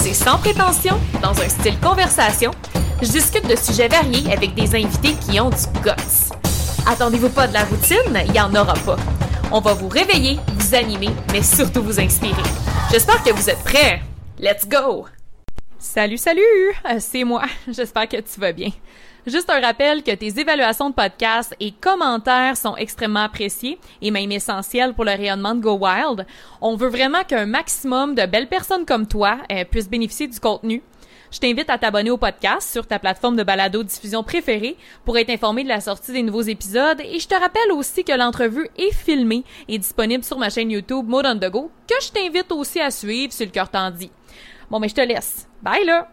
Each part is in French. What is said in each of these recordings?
C'est sans prétention, dans un style conversation. Je discute de sujets variés avec des invités qui ont du guts. Attendez-vous pas de la routine, il y en aura pas. On va vous réveiller, vous animer, mais surtout vous inspirer. J'espère que vous êtes prêts. Let's go! Salut, salut! Euh, C'est moi. J'espère que tu vas bien. Juste un rappel que tes évaluations de podcast et commentaires sont extrêmement appréciés et même essentiels pour le rayonnement de Go Wild. On veut vraiment qu'un maximum de belles personnes comme toi euh, puissent bénéficier du contenu. Je t'invite à t'abonner au podcast sur ta plateforme de balado diffusion préférée pour être informé de la sortie des nouveaux épisodes et je te rappelle aussi que l'entrevue est filmée et disponible sur ma chaîne YouTube Mode on the Go que je t'invite aussi à suivre si le cœur t'en dit. Bon, mais je te laisse. Bye là!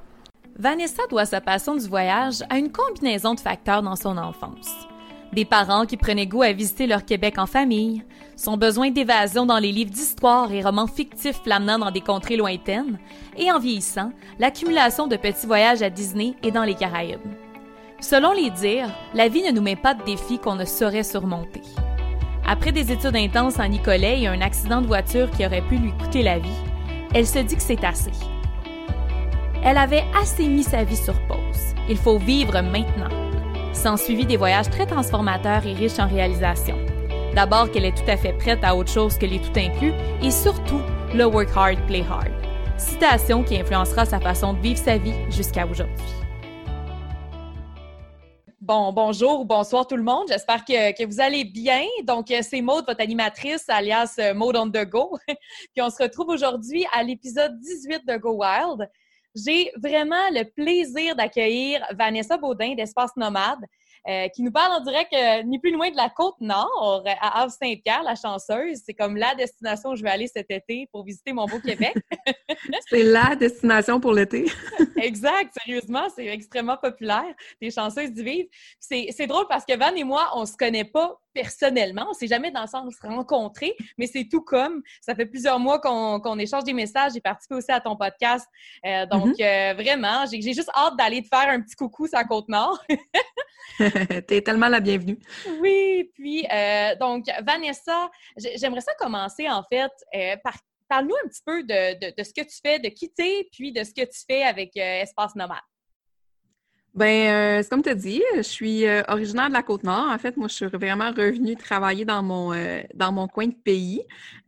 Vanessa doit sa passion du voyage à une combinaison de facteurs dans son enfance. Des parents qui prenaient goût à visiter leur Québec en famille, son besoin d'évasion dans les livres d'histoire et romans fictifs l'amenant dans des contrées lointaines, et en vieillissant, l'accumulation de petits voyages à Disney et dans les Caraïbes. Selon les dires, la vie ne nous met pas de défis qu'on ne saurait surmonter. Après des études intenses en Nicolet et un accident de voiture qui aurait pu lui coûter la vie, elle se dit que c'est assez. Elle avait assez mis sa vie sur pause. Il faut vivre maintenant. S'en suivi des voyages très transformateurs et riches en réalisations. D'abord qu'elle est tout à fait prête à autre chose que les tout inclus et surtout le work hard, play hard. Citation qui influencera sa façon de vivre sa vie jusqu'à aujourd'hui. Bon, bonjour ou bonsoir tout le monde. J'espère que, que vous allez bien. Donc, euh, c'est Maude, votre animatrice, alias euh, Maude on the go. Puis on se retrouve aujourd'hui à l'épisode 18 de Go Wild. J'ai vraiment le plaisir d'accueillir Vanessa Baudin d'Espace Nomade, euh, qui nous parle en direct euh, ni plus ni moins de la côte nord, à Havre-Saint-Pierre, la chanceuse. C'est comme la destination où je vais aller cet été pour visiter mon beau Québec. c'est la destination pour l'été. exact, sérieusement, c'est extrêmement populaire. Des chanceuses d'y vivre. C'est c'est drôle parce que Van et moi, on se connaît pas personnellement. On s'est jamais dans le sens rencontrés, mais c'est tout comme. Ça fait plusieurs mois qu'on échange des messages. J'ai participé aussi à ton podcast. Euh, donc, euh, vraiment, j'ai juste hâte d'aller te faire un petit coucou sur la Côte-Nord. T'es tellement la bienvenue. Oui, puis euh, donc Vanessa, j'ai- j'aimerais ça commencer en fait par parle-nous un petit peu de, de- de ce que tu fais, de quitter, puis de ce que tu fais avec Espace Nomade. Ben, euh, c'est comme tu as dit, je suis euh, originaire de la Côte-Nord. En fait, moi, je suis vraiment revenue travailler dans mon, euh, dans mon coin de pays.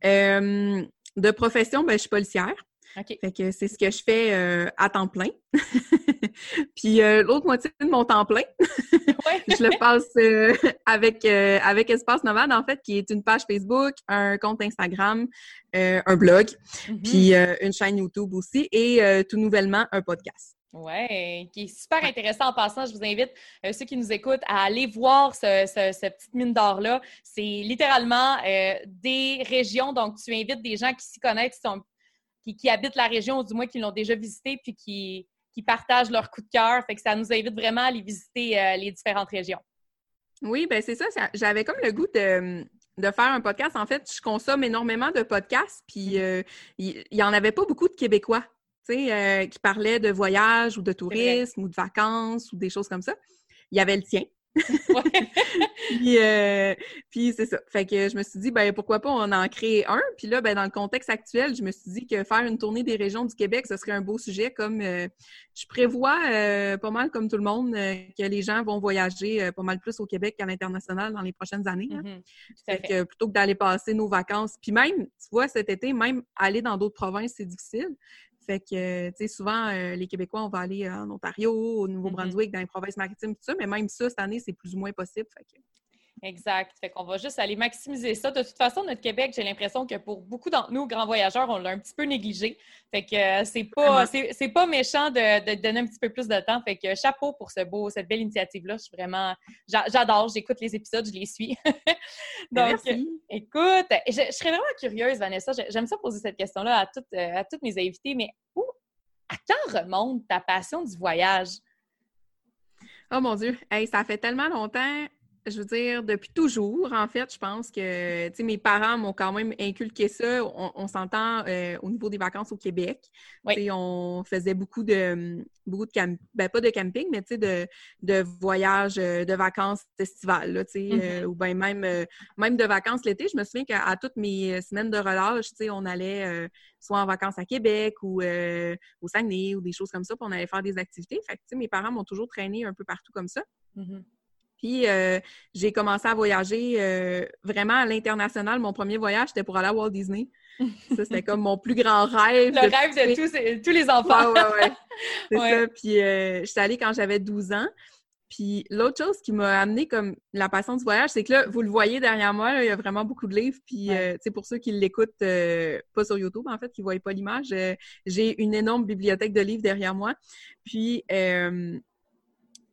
Euh, de profession, ben, je suis policière. OK. Fait que c'est ce que je fais euh, à temps plein. Puis euh, l'autre moitié de mon temps plein, je le passe euh, avec, euh, avec Espace Nomade, en fait, qui est une page Facebook, un compte Instagram, euh, un blog, Mhm. puis euh, une chaîne YouTube aussi, et euh, tout nouvellement, un podcast. Oui, qui est super intéressant en passant. Je vous invite, euh, ceux qui nous écoutent, à aller voir ce, ce- cette petite mine d'or-là. C'est littéralement euh, des régions. Donc, tu invites des gens qui s'y connaissent, qui, sont- qui, qui habitent la région, ou du moins qui l'ont déjà visité, puis qui, qui partagent leur coup de cœur. Fait que ça nous invite vraiment à aller visiter euh, les différentes régions. Oui, ben c'est ça. ça- J'avais comme le goût de, de faire un podcast. En fait, je consomme énormément de podcasts, puis euh, il n'y en avait pas beaucoup de Québécois, euh, qui parlaient de voyage ou de tourisme ou de vacances ou des choses comme ça. Il y avait le tien. Puis, euh, puis c'est ça. Fait que je me suis dit, ben pourquoi pas on en créer un? Puis là, ben dans le contexte actuel, je me suis dit que faire une tournée des régions du Québec, ce serait un beau sujet. Comme euh, je prévois euh, pas mal comme tout le monde que les gens vont voyager pas mal plus au Québec qu'à l'international dans les prochaines années. hein. Mhm. Fait fait. que plutôt que d'aller passer nos vacances, puis même, tu vois, cet été, même aller dans d'autres provinces, c'est difficile. Fait que, tu sais, souvent, euh, les Québécois, on va aller en Ontario, au Nouveau-Brunswick, dans les provinces maritimes, tout ça, mais même ça, cette année, c'est plus ou moins possible. Fait que, Exact. Fait qu'on va juste aller maximiser ça. De toute façon, notre Québec, j'ai l'impression que pour beaucoup d'entre nous, grands voyageurs, on l'a un petit peu négligé. Fait que euh, c'est pas, c'est, pas méchant de, de donner un petit peu plus de temps. Fait que chapeau pour ce beau, cette belle initiative-là. Je suis vraiment, j'a- j'adore. J'écoute les épisodes, je les suis. Donc, Merci. écoute, je, je serais vraiment curieuse, Vanessa. J'ai- J'aime ça poser cette question-là à toutes, euh, à toutes mes invités, mais où quand remonte ta passion du voyage? Oh mon Dieu, hey, ça fait tellement longtemps je veux dire, depuis toujours, en fait, je pense que, tu sais, mes parents m'ont quand même inculqué ça. On, s'entend euh, au niveau des vacances au Québec. Oui. On faisait beaucoup de, beaucoup de camp... ben, pas de camping, mais tu sais, de, de voyages, euh, de vacances estivales, tu sais, mm-hmm. euh, ou bien même, même de vacances l'été. Je me souviens qu'à toutes mes semaines de relâche, tu sais, on allait soit en vacances à Québec ou au Saguenay ou des choses comme ça, puis on allait faire des activités. Fait que, tu sais, mes parents m'ont toujours traîné un peu partout comme ça. Mm-hmm. Puis euh, j'ai commencé à voyager euh, vraiment à l'international. Mon premier voyage, c'était pour aller à Walt Disney. Ça, c'était comme mon plus grand rêve. Le rêve de tous, les enfants. Ouais, ouais, C'est ça. Puis euh, je suis allée quand j'avais 12 ans. Puis l'autre chose qui m'a amené comme la passion du voyage, c'est que là, vous le voyez derrière moi, il y a vraiment beaucoup de livres. Puis, sais, pour ceux qui l'écoutent, pas sur YouTube, en fait, qui ne voient pas l'image, j'ai une énorme bibliothèque de livres derrière moi. Puis,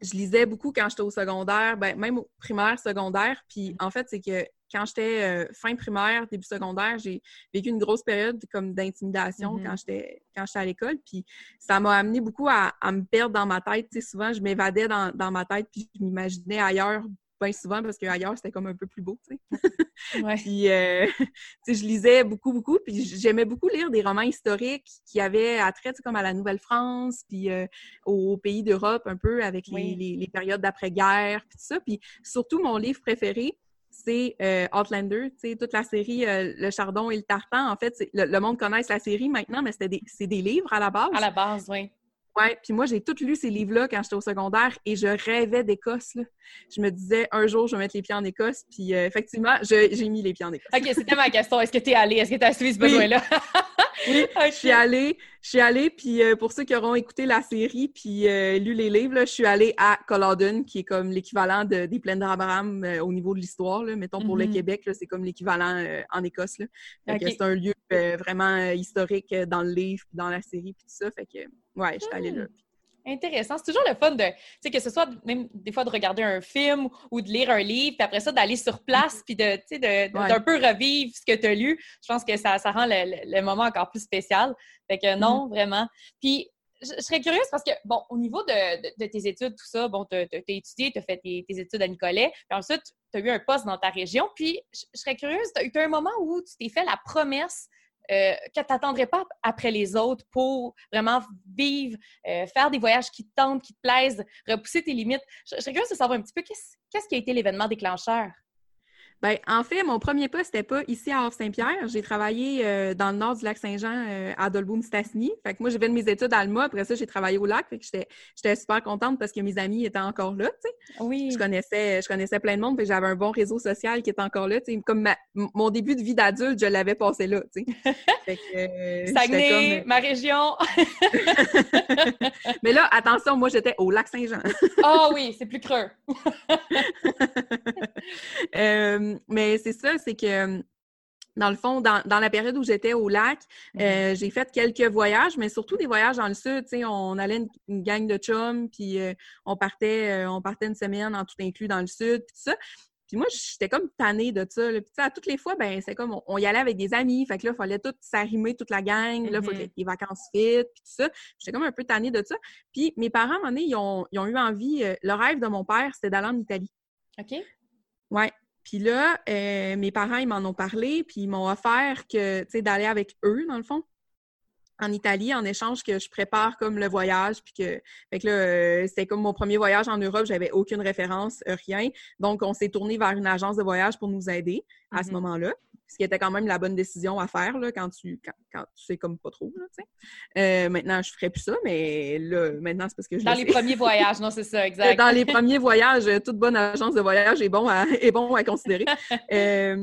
je lisais beaucoup quand j'étais au secondaire, ben, même au primaire, secondaire. Puis mm. en fait, c'est que quand j'étais euh, fin primaire, début secondaire, j'ai vécu une grosse période comme d'intimidation mm-hmm. quand j'étais quand j'étais à l'école. Puis ça m'a amené beaucoup à, me perdre dans ma tête. Tu sais, souvent, je m'évadais dans, dans, ma tête puis je m'imaginais ailleurs bien souvent parce qu'ailleurs, c'était comme un peu plus beau, tu sais. ouais. puis, euh, je lisais beaucoup, beaucoup, puis j'aimais beaucoup lire des romans historiques qui avaient attrait, tu sais, comme à la Nouvelle-France, puis euh, au, pays d'Europe, un peu, avec les, les, périodes d'après-guerre, puis tout ça. Puis surtout, mon livre préféré, c'est euh, Outlander, tu sais, toute la série Le Chardon et le Tartan. En fait, le, le, monde connaît la série maintenant, mais c'était des, c'est des livres à la base. À la base, oui. Ouais, puis moi, j'ai tout lu ces livres-là quand j'étais au secondaire et je rêvais d'Écosse. Je me disais, un jour, je vais mettre les pieds en Écosse. Puis euh, effectivement, j'ai mis les pieds en Écosse. OK, c'était ma question. Est-ce que tu es allée? Est-ce que tu as suivi ce besoin-là? oui, je suis allée. Je suis allée, puis euh, pour ceux qui auront écouté la série puis euh, lu les livres, je suis allée à Culloden, qui est comme l'équivalent de, des plaines d'Abraham au niveau de l'histoire. Mettons, pour le mm-hmm. Québec, c'est comme l'équivalent en Écosse. C'est un lieu vraiment historique dans le livre, dans la série, puis tout ça. Fait que Ouais, je suis allée là. Hmm. Intéressant. C'est toujours le fun de, tu sais, que ce soit même des fois de regarder un film ou de lire un livre, puis après ça, d'aller sur place, puis de, tu sais, d'un peu revivre ce que tu as lu. Je pense que ça, ça rend le, moment encore plus spécial. Fait que non, mm-hmm. vraiment. Puis, je, serais curieuse parce que, bon, au niveau de, tes études, tout ça, bon, tu as, étudié, tu as fait tes, études à Nicolet, puis ensuite, tu as eu un poste dans ta région. Puis, je, serais curieuse, tu as eu un moment où tu t'es fait la promesse euh, que tu pas après les autres pour vraiment vivre, euh, faire des voyages qui te tentent, qui te plaisent, repousser tes limites. Je, je serais curieuse de savoir un petit peu qu'est-ce qui a été l'événement déclencheur? Ben, en fait, mon premier poste n'était pas ici à Havre-Saint-Pierre. J'ai travaillé euh, dans le nord du lac Saint-Jean euh, à Dolboum-Stassny. Fait que moi, j'ai fait mes études à Alma. Après ça, j'ai travaillé au lac. Fait que j'étais super contente parce que mes amis étaient encore là, tu sais. Oui. Je connaissais, je connaissais plein de monde. Fait j'avais un bon réseau social qui était encore là, tu sais. Comme mon début de vie d'adulte, je l'avais passé là, tu sais. fait que, euh, Saguenay, ma région. Mais là, attention, moi, j'étais au lac Saint-Jean. Ah oh, oui, c'est plus creux. mais c'est ça, c'est que dans le fond, dans, la période où j'étais au lac, mmh euh, j'ai fait quelques voyages, mais surtout des voyages dans le sud. on allait une, gang de chums, puis euh, on partait, euh, on partait une semaine en tout inclus dans le sud, puis tout ça. Puis moi, j'étais comme tannée de ça. Puis à toutes les fois, ben c'est comme on, y allait avec des amis. Fait que là, il fallait tout s'arrimer, toute la gang. Là, il faut que mmh les vacances fit, puis tout ça. J'étais comme un peu tannée de ça. Puis mes parents, à un moment donné, ils ont, ils ont eu envie. le rêve de mon père, c'était d'aller en Italie. OK. Ouais. Puis là, euh, mes parents, ils m'en ont parlé, puis ils m'ont offert que, tu sais, d'aller avec eux, dans le fond, en Italie, en échange que je prépare comme le voyage, puis que, fait que là, euh, c'était comme mon premier voyage en Europe, j'avais aucune référence, euh, rien. Donc, on s'est tourné vers une agence de voyage pour nous aider à ce mm-hmm. moment-là ce qui était quand même la bonne décision à faire là, quand tu quand, tu sais comme pas trop. Là, euh, maintenant, je ferais plus ça, mais là, maintenant, c'est parce que je Dans les premiers voyages, non, c'est ça, exact. Dans les premiers voyages, toute bonne agence de voyage est bon à, est bon à considérer. euh,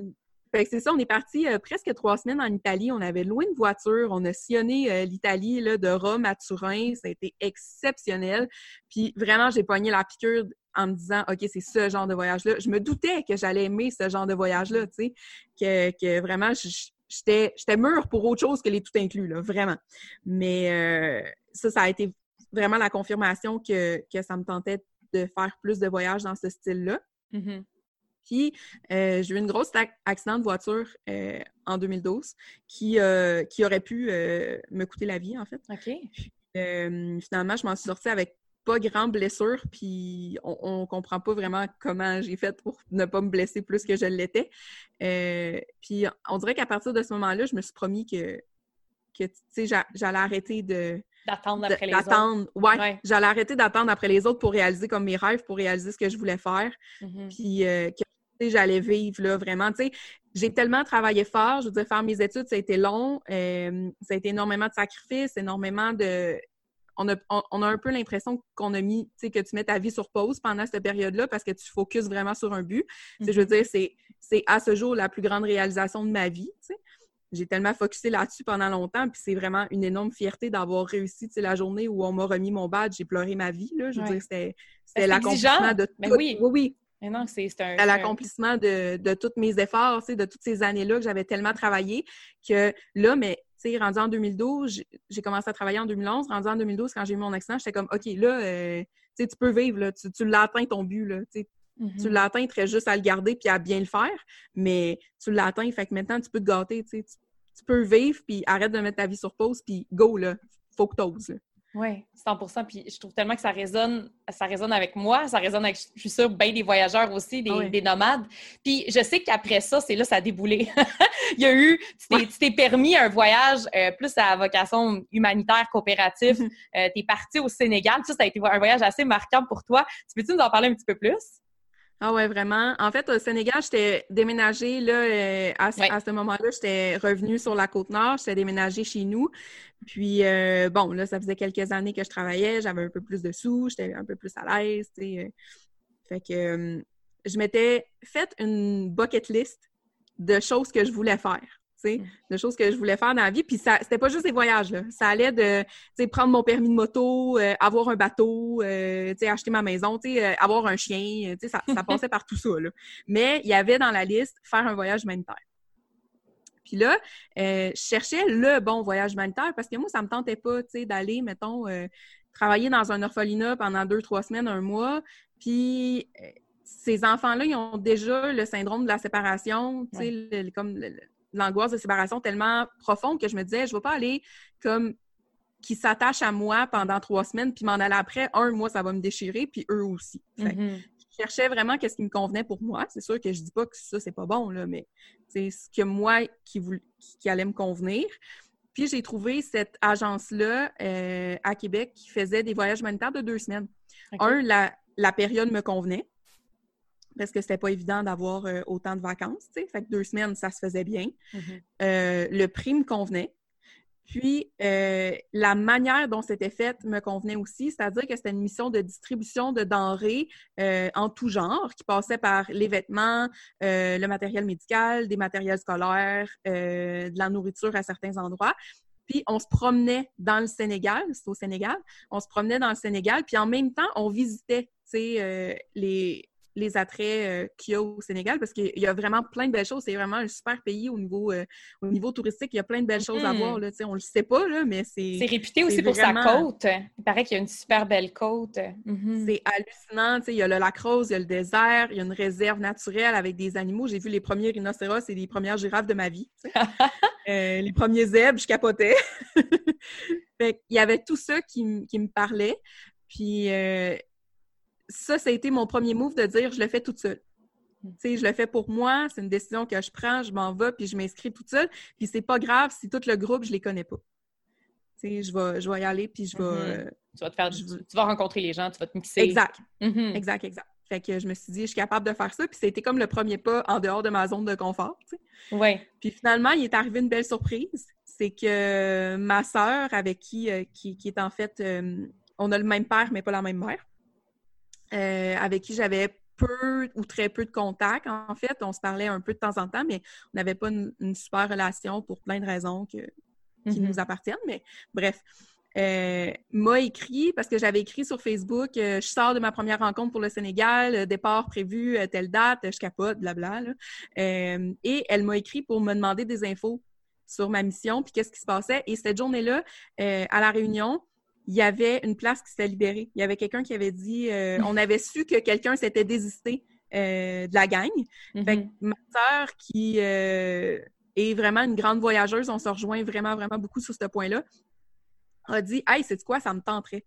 c'est ça, on est parti euh, presque trois semaines en Italie. On avait loué une voiture. On a sillonné euh, l'Italie de Rome à Turin. Ça a été exceptionnel. Puis vraiment, j'ai pogné la piqûre en me disant, OK, c'est ce genre de voyage-là. Je me doutais que j'allais aimer ce genre de voyage-là, tu sais, que, que vraiment, j'étais mûre pour autre chose que les tout inclus, là, vraiment. Mais euh, ça, ça a été vraiment la confirmation que, que ça me tentait de faire plus de voyages dans ce style-là. Mm-hmm. Puis, euh, j'ai eu une grosse accident de voiture euh, en 2012 qui, qui aurait pu me coûter la vie, en fait. OK. finalement, je m'en suis sortie avec pas grand blessure, puis on, comprend pas vraiment comment j'ai fait pour ne pas me blesser plus que je l'étais. Euh, puis on dirait qu'à partir de ce moment-là, je me suis promis que, que tu sais, j'allais arrêter de... D'attendre après les autres. Ouais, j'allais arrêter d'attendre après les autres pour réaliser comme mes rêves, pour réaliser ce que je voulais faire. Mm-hmm. Puis euh, que j'allais vivre, là, vraiment. Tu sais, j'ai tellement travaillé fort. Je veux dire, faire mes études, ça a été long. Euh, ça a été énormément de sacrifices, énormément de on a, un peu l'impression qu'on a mis, tu sais, que tu mets ta vie sur pause pendant cette période-là parce que tu focuses vraiment sur un but. Je veux mhm. dire, c'est à ce jour la plus grande réalisation de ma vie, J'ai tellement focusé là-dessus pendant longtemps, puis c'est vraiment une énorme fierté d'avoir réussi, tu la journée où on m'a remis mon badge, j'ai pleuré ma vie, là. Je veux dire, c'était l'accomplissement de tout. oui. oui, oui. Mais non, c'est un. l'accomplissement de, de tous mes efforts, de toutes ces années-là que j'avais tellement travaillé que là, mais sais, rendu en 2012, j'ai commencé à travailler en 2011. Rendu en 2012, quand j'ai eu mon accident, j'étais comme, OK, là, euh, tu peux vivre, là, tu, atteint ton but, là, tu l'as atteint, très juste à le garder puis à bien le faire, mais tu l'as atteint, fait que maintenant, tu peux te gâter, tu, tu peux vivre puis arrête de mettre ta vie sur pause puis go, là, faut que t'oses, oui, 100 Puis je trouve tellement que ça résonne, ça résonne avec moi, ça résonne avec, je suis sûre, bien des voyageurs aussi, des, des nomades. Puis je sais qu'après ça, c'est là, ça a déboulé. Il y a eu, tu t'es permis un voyage euh, plus à vocation humanitaire, coopératif. Mm-hmm. Euh, tu es parti au Sénégal. Ça, ça a été un voyage assez marquant pour toi. Tu peux-tu nous en parler un petit peu plus? Ah ouais, vraiment. En fait, au Sénégal, j'étais déménagée là, euh, à, ce moment-là, j'étais revenue sur la côte nord, j'étais déménagée chez nous. Puis euh, bon, là, ça faisait quelques années que je travaillais, j'avais un peu plus de sous, j'étais un peu plus à l'aise. Euh. Fait que je m'étais fait une bucket list de choses que je voulais faire. Mm. de choses que je voulais faire dans la vie. Puis ça, c'était pas juste des voyages, là. Ça allait de, prendre mon permis de moto, euh, avoir un bateau, euh, acheter ma maison, euh, avoir un chien, ça, ça passait par tout ça, là. Mais il y avait dans la liste faire un voyage humanitaire. Puis là, je cherchais le bon voyage humanitaire parce que moi, ça me tentait pas, tu d'aller, mettons, travailler dans un orphelinat pendant deux, trois semaines, un mois. Puis ces enfants-là, ils ont déjà le syndrome de la séparation, tu sais, comme l'angoisse de séparation tellement profonde que je me disais, je ne vais pas aller comme qui s'attachent à moi pendant trois semaines, puis m'en aller après, un mois, ça va me déchirer, puis eux aussi. Mm-hmm. Je cherchais vraiment qu'est-ce qui me convenait pour moi. C'est sûr que je dis pas que ça, c'est pas bon, là, mais c'est ce que moi qui, qui allait me convenir. Puis j'ai trouvé cette agence-là euh, à Québec qui faisait des voyages humanitaires de deux semaines. Un, la, la période me convenait parce que c'était pas évident d'avoir euh, autant de vacances, tu sais. Fait que deux semaines, ça se faisait bien. Mm-hmm. Euh, le prix me convenait. Puis, euh, la manière dont c'était fait me convenait aussi, c'est-à-dire que c'était une mission de distribution de denrées en tout genre, qui passait par les vêtements, le matériel médical, des matériels scolaires, de la nourriture à certains endroits. Puis on se promenait dans le Sénégal, c'est au Sénégal, on se promenait dans le Sénégal, puis en même temps, on visitait les, les attraits euh, qu'il y a au Sénégal parce qu'il y a vraiment plein de belles choses. C'est vraiment un super pays au niveau, euh, au niveau touristique. Il y a plein de belles choses à mm-hmm. voir. Là, on le sait pas, là, mais c'est. C'est réputé aussi pour sa côte. Il paraît qu'il y a une super belle côte. Mm-hmm. C'est hallucinant. Il y a le lac Rose, il y a le désert, il y a une réserve naturelle avec des animaux. J'ai vu les premiers rhinocéros et les premières girafes de ma vie. Euh, les premiers zèbres, je capotais. il y avait tout ça qui, qui me parlait. Puis ça, ça a été mon premier move de dire je le fais toute seule. Tu sais, je le fais pour moi, c'est une décision que je prends, je m'en vais, puis je m'inscris toute seule. Puis c'est pas grave si tout le groupe, je les connais pas. Tu sais, je vais, je vais y aller, puis je vais... Mm-hmm. tu vas te faire... Tu vas rencontrer les gens, tu vas te mixer. Exact. Mm-hmm. Exact, exact. Fait que je me suis dit, je suis capable de faire ça. Puis c'était comme le premier pas en dehors de ma zone de confort, tu sais. Ouais. Puis finalement, il est arrivé une belle surprise. C'est que ma sœur, avec qui, euh, qui, est en fait... Euh, on a le même père, mais pas la même mère. Euh, avec qui j'avais peu ou très peu de contact. En fait, on se parlait un peu de temps en temps, mais on n'avait pas une, super relation pour plein de raisons que, qui mm-hmm. nous appartiennent. Mais bref, euh, m'a écrit, parce que j'avais écrit sur Facebook, euh, je sors de ma première rencontre pour le Sénégal, départ prévu, telle date, je capote, blabla. et elle m'a écrit pour me demander des infos sur ma mission, puis qu'est-ce qui se passait. Et cette journée-là, à la réunion, il y avait une place qui s'était libérée. Il y avait quelqu'un qui avait dit, euh, on avait su que quelqu'un s'était désisté euh, de la gang. Fait ma sœur, qui euh, est vraiment une grande voyageuse, on se rejoint vraiment, vraiment beaucoup sur ce point-là. a dit Hey, c'est quoi, ça me tenterait.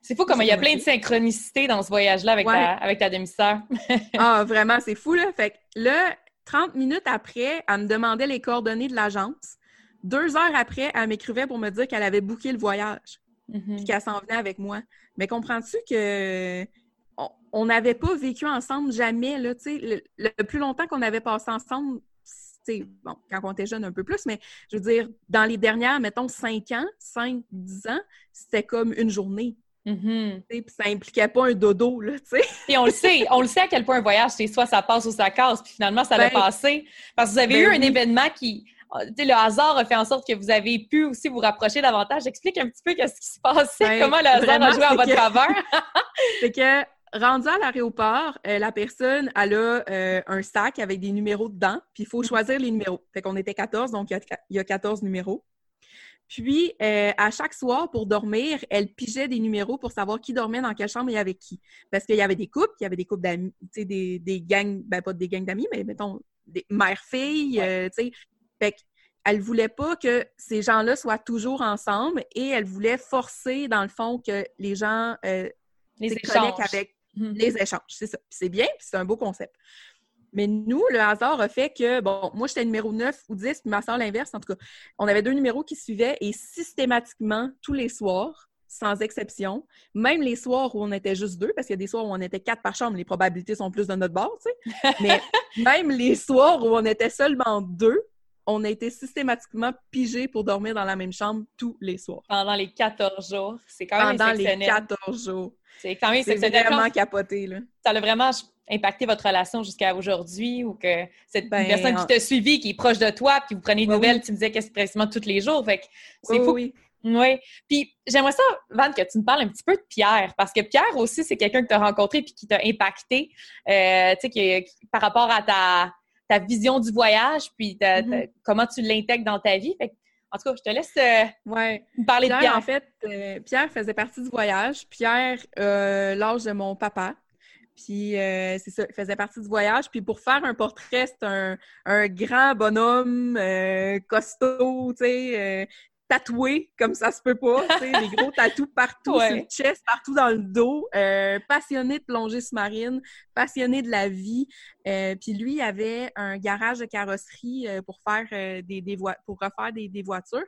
C'est fou comme il y a plein de synchronicité dans ce voyage-là avec, ta, avec ta demi-sœur. ah, vraiment, c'est fou, là. Fait que là, 30 minutes après, elle me demandait les coordonnées de l'agence. Deux heures après, elle m'écrivait pour me dire qu'elle avait booké le voyage. Mm-hmm. Puis qu'elle s'en venait avec moi. Mais comprends-tu que on n'avait pas vécu ensemble jamais, là, le, le plus longtemps qu'on avait passé ensemble, bon, quand on était jeune un peu plus, mais je veux dire, dans les dernières, mettons, 5 ans, 5, 10 ans, c'était comme une journée. Mm Puis ça impliquait pas un dodo, là, tu sais. Et on le sait, on le sait à quel point un voyage, c'est soit ça passe ou ça casse, puis finalement, ça ben, passé. Parce que vous avez ben eu un événement qui, le hasard a fait en sorte que vous avez pu aussi vous rapprocher davantage. Explique un petit peu qu'est-ce qui se passait, ben, comment le hasard a joué en votre faveur. c'est que rendu à l'aéroport, euh, la personne, elle a euh, un sac avec des numéros dedans, puis il faut choisir les numéros. Fait qu'on était 14, donc il y, a 14 numéros. Puis, euh, à chaque soir, pour dormir, elle pigeait des numéros pour savoir qui dormait dans quelle chambre et avec qui. Parce qu'il y avait des couples, il y avait des couples d'amis, tu sais, des, des gangs, ben pas des gangs d'amis, mais mettons, des mères-filles, tu sais. Fait qu'elle voulait pas que ces gens-là soient toujours ensemble et elle voulait forcer, dans le fond, que les gens les échanges. avec Mhm. les échanges. C'est ça. c'est bien, c'est un beau concept. Mais nous, le hasard a fait que, bon, moi, j'étais numéro 9 ou 10, puis ma soeur l'inverse. En tout cas, on avait deux numéros qui suivaient et systématiquement, tous les soirs, sans exception, même les soirs où on était juste deux, parce qu'il y a des soirs où on était quatre par chambre, les probabilités sont plus de notre bord, tu sais. Mais même les soirs où on était seulement deux, on a été systématiquement pigés pour dormir dans la même chambre tous les soirs. Pendant les 14 jours. C'est quand même Pendant les 14 jours. C'est quand même C'est vraiment capoté, là. Ça a vraiment impacté votre relation jusqu'à aujourd'hui ou que cette ben, personne qui t'a suivi, qui est proche de toi, puis vous prenez des nouvelles, tu me disais qu'est-ce quasiment tous les jours. Fait c'est fou. Oui. Oui. Puis j'aimerais ça, Van, que tu me parles un petit peu de Pierre, parce que Pierre aussi, c'est quelqu'un que tu as rencontré puis qui t'a impacté, euh, tu sais, par rapport à ta, ta vision du voyage, puis mm-hmm. comment tu l'intègres dans ta vie. en tout cas, je te laisse euh, me parler de Pierre. En fait, euh, Pierre faisait partie du voyage. Pierre, euh, l'âge de mon papa. Puis c'est ça, il faisait partie du voyage. Puis pour faire un portrait, c'est un, un, grand bonhomme costaud, tu sais, tatoué comme ça se peut pas, les gros tatous partout sur le chest, partout dans le dos, euh, passionné de plongée sous-marine, passionné de la vie. Euh, puis lui, il avait un garage de carrosserie euh, pour faire des, des pour refaire des, des voitures.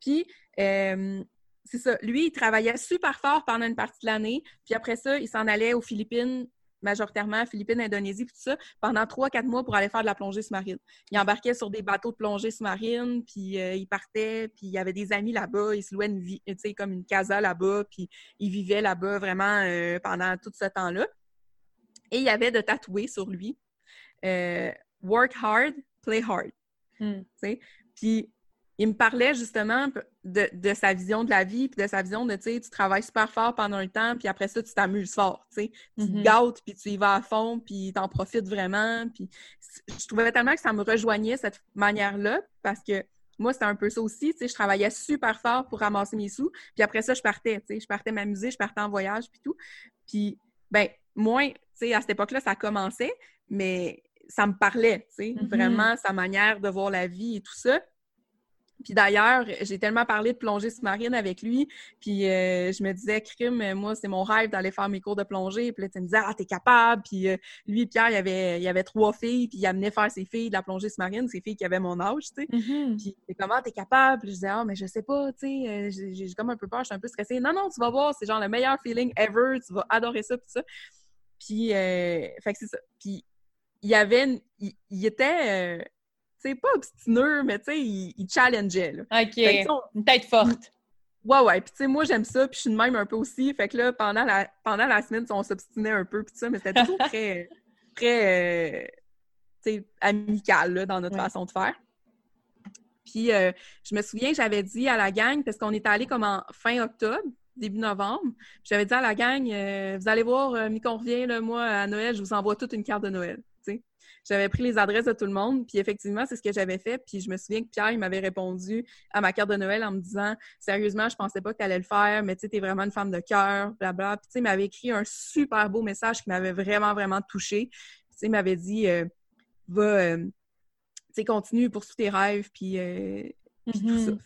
Puis c'est ça, lui, il travaillait super fort pendant une partie de l'année, puis après ça, il s'en allait aux Philippines majoritairement Philippines, Indonésie, puis tout ça, pendant trois, quatre mois pour aller faire de la plongée sous-marine. Il embarquait sur des bateaux de plongée sous-marine, puis euh, il partait, puis il y avait des amis là-bas, il se louait une vie, tu sais, comme une casa là-bas, puis il vivait là-bas vraiment euh, pendant tout ce temps-là. Et il y avait de tatouer sur lui euh, Work hard, play hard. Hmm. Puis il me parlait justement de, sa vision de la vie, puis de sa vision de, tu sais, tu travailles super fort pendant un temps, puis après ça, tu t'amuses fort, tu sais. Tu te mm-hmm. gâtes, puis tu y vas à fond, puis t'en profites vraiment. Puis je trouvais tellement que ça me rejoignait, cette manière-là, parce que moi, c'était un peu ça aussi, tu sais, je travaillais super fort pour ramasser mes sous, puis après ça, je partais, tu sais, je partais m'amuser, je partais en voyage, puis tout. Puis, ben, moins, tu sais, à cette époque-là, ça commençait, mais ça me parlait, tu sais, mm-hmm. vraiment, sa manière de voir la vie et tout ça. Puis d'ailleurs, j'ai tellement parlé de plongée sous-marine avec lui, puis euh, je me disais, crime, moi, c'est mon rêve d'aller faire mes cours de plongée. Puis là, tu me disais, ah, t'es capable. Puis euh, lui, Pierre, il y avait, il avait trois filles, puis il amenait faire ses filles de la plongée sous-marine, ses filles qui avaient mon âge, tu sais. Mm-hmm. Puis c'est comment t'es capable? Puis je disais, ah, mais je sais pas, tu sais, euh, j'ai comme un peu peur, je suis un peu stressée. Non, non, tu vas voir, c'est genre le meilleur feeling ever, tu vas adorer ça, puis ça. Puis, fait que c'est ça. Puis, il y avait, il était c'est pas obstineux, mais tu sais, il, challengeait. Là. OK. Une tête forte. Ouais, ouais. Puis, tu sais, moi, j'aime ça, puis je suis de même un peu aussi. Fait que là, pendant la, pendant la semaine, on s'obstinait un peu, puis ça, mais c'était toujours très, très, euh, tu sais, amical, là, dans notre façon de faire. Puis, euh, je me souviens j'avais dit à la gang, parce qu'on est allé comme en fin octobre, début novembre, j'avais dit à la gang, euh, vous allez voir, mi qu'on revient, là, moi, à Noël, je vous envoie toute une carte de Noël j'avais pris les adresses de tout le monde, puis effectivement, c'est ce que j'avais fait. Puis je me souviens que Pierre, il m'avait répondu à ma carte de Noël en me disant Sérieusement, je pensais pas que tu allais le faire, mais tu sais, t'es vraiment une femme de cœur, blabla. Puis tu sais, il m'avait écrit un super beau message qui m'avait vraiment, vraiment touchée. Tu sais, il m'avait dit euh, Va, euh, tu continue, poursuis tes rêves, puis, euh, tout ça. Mm-hmm.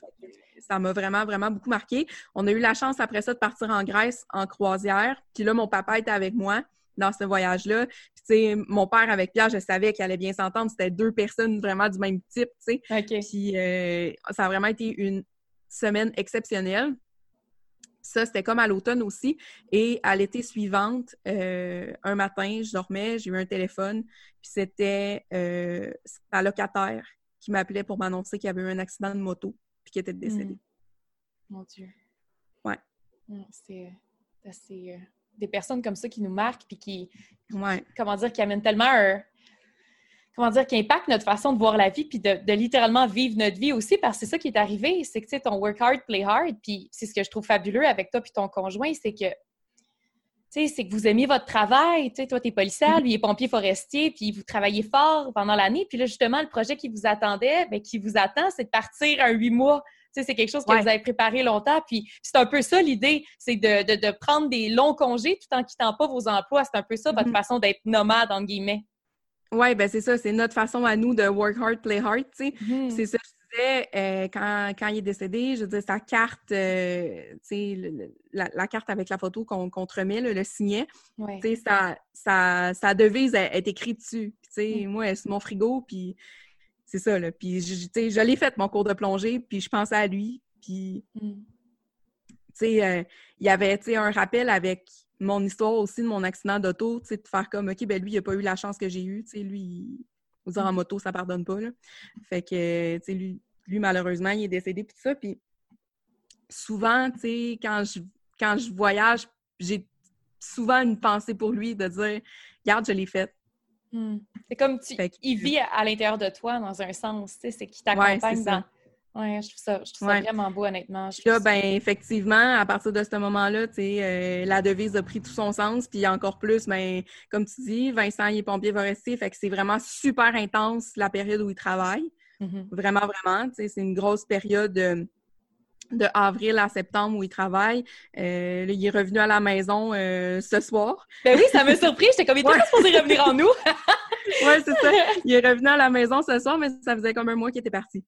ça m'a vraiment, vraiment beaucoup marqué. On a eu la chance après ça de partir en Grèce en croisière. Puis là, mon papa était avec moi dans ce voyage-là. Puis, tu sais, mon père avec Pierre, je savais qu'il allait bien s'entendre. C'était deux personnes vraiment du même type, tu sais. Puis, euh, ça a vraiment été une semaine exceptionnelle. Ça, c'était comme à l'automne aussi. Et à l'été suivante, euh, un matin, je dormais, j'ai eu un téléphone, puis c'était euh, un locataire qui m'appelait pour m'annoncer qu'il y avait eu un accident de moto, puis qu'il était décédé. Hmm. Mon Dieu. Ouais. Hmm, c'est euh, des personnes comme ça qui nous marquent, puis qui, ouais. comment dire, qui amènent tellement un, comment dire, qui impacte notre façon de voir la vie, puis de, littéralement vivre notre vie aussi, parce que c'est ça qui est arrivé, c'est que, tu sais, ton work hard, play hard, puis c'est ce que je trouve fabuleux avec toi puis ton conjoint, c'est que, tu sais, c'est que vous aimez votre travail, tu sais, toi, t'es policière, mm-hmm. lui, il est pompier forestier, puis vous travaillez fort pendant l'année, puis là, justement, le projet qui vous attendait, bien, qui vous attend, c'est de partir un huit mois. C'est quelque chose que vous avez préparé longtemps, puis c'est un peu ça l'idée, c'est de, de, prendre des longs congés tout en quittant pas vos emplois. C'est un peu ça, votre mm-hmm. façon d'être nomade, entre guillemets. Oui, ben c'est ça, c'est notre façon à nous de work hard, play hard, tu sais. Mm-hmm. C'est ça que je disais euh, quand, quand, il est décédé, je veux dire, sa carte, euh, tu sais, la, carte avec la photo qu'on te remet, le signet, tu sais, sa, sa, devise est, écrite dessus. tu sais, mm. moi, c'est mon frigo, puis c'est ça, là. Puis, tu sais, je l'ai fait, mon cours de plongée, puis je pensais à lui, puis... Mm. Tu sais, euh, il y avait, tu sais, un rappel avec mon histoire aussi de mon accident d'auto, tu sais, de faire comme, OK, ben lui, il n'a pas eu la chance que j'ai eue, tu sais, lui, vous dire en moto, ça pardonne pas, là. Fait que, tu sais, lui, lui, malheureusement, il est décédé, puis ça, puis souvent, tu sais, quand je, quand je voyage, j'ai souvent une pensée pour lui de dire, regarde, je l'ai faite. Hmm. C'est comme tu, il vit à, l'intérieur de toi, dans un sens, tu sais, c'est qui t'accompagne dans... Oui, je trouve ça, je trouve ça vraiment beau, honnêtement. là, ben, effectivement, à partir de ce moment-là, tu sais, euh, la devise a pris tout son sens. Puis encore plus, ben, comme tu dis, Vincent, il est pompier forestier, fait que c'est vraiment super intense la période où il travaille. Mm-hmm. Vraiment, vraiment. Tu sais, c'est une grosse période. Euh, de avril à septembre où il travaille. Euh, il est revenu à la maison euh, ce soir. Ben oui, ça m'a surpris. J'étais comme, il était supposé revenir en nous. oui, c'est ça. Il est revenu à la maison ce soir, mais ça faisait comme un mois qu'il était parti.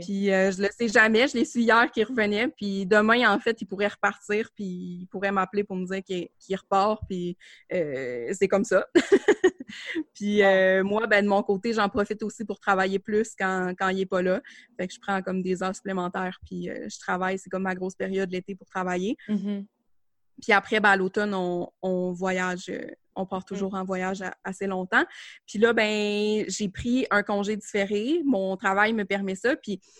Puis euh, je le sais jamais. Je l'ai su hier qu'il revenait. Puis demain, en fait, il pourrait repartir. Puis il pourrait m'appeler pour me dire qu'il repart. Puis c'est comme ça. puis moi, ben, de mon côté, j'en profite aussi pour travailler plus quand, quand il n'est pas là. Fait que je prends comme des heures supplémentaires. Puis je travaille c'est comme ma grosse période l'été pour travailler. Mm-hmm. Puis après, ben, à l'automne, on, voyage, euh, on part toujours mm. en voyage assez longtemps. Puis là, ben, j'ai pris un congé différé. Mon travail me permet ça. Puis, tu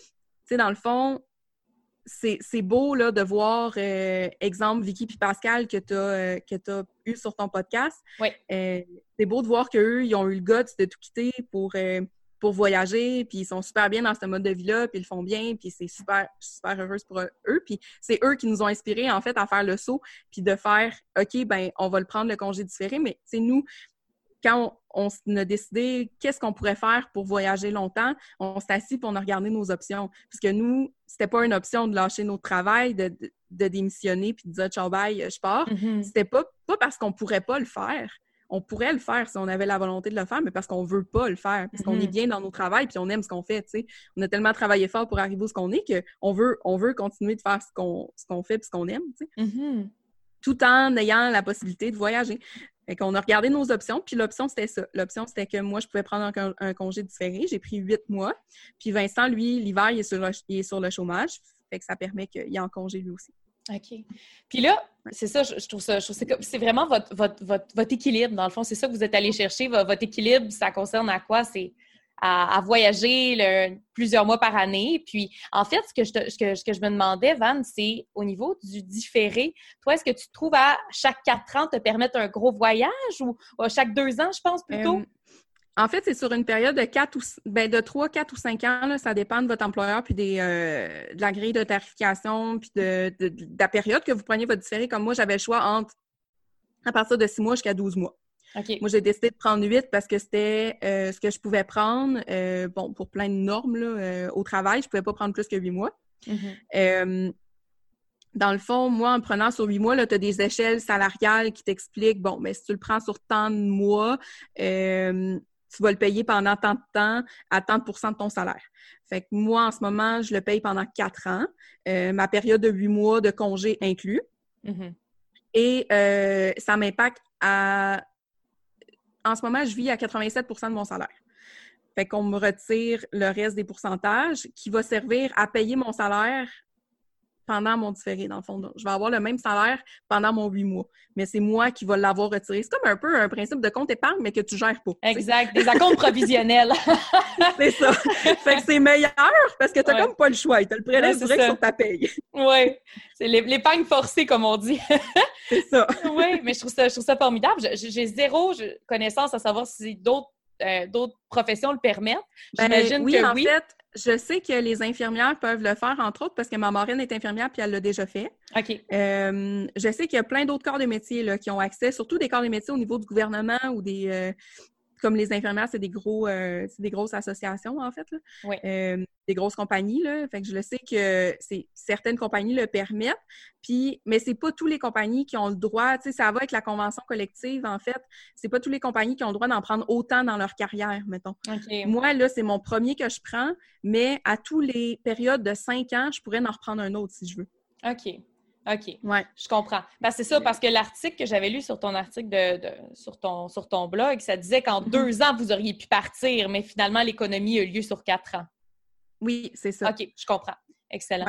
sais, dans le fond, c'est beau là, de voir, euh, exemple, Vicky puis Pascal que tu as, euh, as, eu sur ton podcast. Oui. c'est beau de voir qu'eux, ils ont eu le guts de tout quitter pour pour voyager, puis ils sont super bien dans ce mode de vie-là, puis ils le font bien, puis c'est super, super heureuse pour eux. Puis c'est eux qui nous ont inspirés, en fait, à faire le saut, puis de faire, OK, ben on va le prendre le congé différé, mais c'est nous, quand on, a décidé qu'est-ce qu'on pourrait faire pour voyager longtemps, on s'est assis pour on a regardé nos options. Parce que nous, c'était pas une option de lâcher notre travail, de, démissionner, puis de dire ciao bye, je pars. Mm-hmm. C'était pas, pas parce qu'on pourrait pas le faire on pourrait le faire si on avait la volonté de le faire, mais parce qu'on veut pas le faire, parce qu'on est mhm. bien dans nos travails puis on aime ce qu'on fait, tu sais. On a tellement travaillé fort pour arriver où ce qu'on est qu'on veut, on veut continuer de faire ce qu'on fait puis ce qu'on aime, tu sais. Mhm. Tout en ayant la possibilité de voyager. Fait qu'on a regardé nos options, puis l'option, c'était ça. L'option, c'était que moi, je pouvais prendre un, congé différé. J'ai pris huit mois. Puis Vincent, lui, l'hiver, il, il, est sur le chômage. Fait que ça permet qu'il ait en congé lui aussi. OK. Puis là, c'est ça, je, trouve ça, c'est vraiment votre, votre, votre, équilibre, dans le fond. C'est ça que vous êtes allé chercher. Votre, équilibre, ça concerne à quoi? C'est à, voyager plusieurs mois par année. Puis, en fait, ce que je, ce que, je me demandais, Van, c'est au niveau du différé. Toi, est-ce que tu trouves à chaque quatre ans te permettre un gros voyage ou à chaque deux ans, je pense, plutôt? Euh, en fait, c'est sur une période de quatre ou ben de 3, 4 ou 5 ans. ça dépend de votre employeur, puis des, euh, de la grille de tarification, puis de, la période que vous preniez votre différé. Comme moi, j'avais le choix entre à partir de 6 mois jusqu'à 12 mois. Moi, j'ai décidé de prendre 8 parce que c'était euh, ce que je pouvais prendre. Euh, bon, pour plein de normes là, au travail, je ne pouvais pas prendre plus que 8 mois. Mm-hmm. dans le fond, moi, en prenant sur 8 mois, tu as des échelles salariales qui t'expliquent, bon, mais ben, si tu le prends sur tant de mois, tu vas le payer pendant tant de temps à tant de pourcents de ton salaire. Fait que moi, en ce moment, je le paye pendant quatre ans, euh, ma période de huit mois de congé inclus. Mm-hmm. Et euh, ça m'impacte à... En ce moment, je vis à 87% de mon salaire. Fait qu'on me retire le reste des pourcentages qui va servir à payer mon salaire pendant mon différé, dans le fond. je vais avoir le même salaire pendant mon huit mois. Mais c'est moi qui vais l'avoir retiré. C'est comme un peu un principe de compte épargne, mais que tu gères pas. Exact. Des comptes provisionnels. c'est ça. Fait que c'est meilleur parce que tu n'as comme pas le choix. Tu as le prélève direct sur ta paye. oui. C'est l'épargne forcée, comme on dit. c'est ça. oui, mais je trouve ça, je trouve ça formidable. J'ai zéro connaissance à savoir si d'autres euh, d'autres professions le permettent. Ben, J'imagine oui, que en fait, je sais que les infirmières peuvent le faire, entre autres, parce que ma marraine est infirmière puis elle l'a déjà fait. OK. Euh, je sais qu'il y a plein d'autres corps de métier là, qui ont accès, surtout des corps de métier au niveau du gouvernement ou des, euh, comme les infirmières, c'est des gros, euh, des grosses associations en fait, euh, des grosses compagnies là. Fait que je le sais que c'est certaines compagnies le permettent. Puis, mais c'est pas tous les compagnies qui ont le droit. Tu sais, ça va avec la convention collective en fait. C'est pas tous les compagnies qui ont le droit d'en prendre autant dans leur carrière, mettons. Moi là, c'est mon premier que je prends, mais à tous les périodes de cinq ans, je pourrais en reprendre un autre si je veux. OK. OK. Ouais. Je comprends. Ben, c'est ça, parce que l'article que j'avais lu sur ton article de, sur, ton, sur ton blog, ça disait qu'en mm-hmm. deux ans, vous auriez pu partir, mais finalement, l'économie a eu lieu sur quatre ans. Oui, c'est ça. OK, je comprends. Excellent.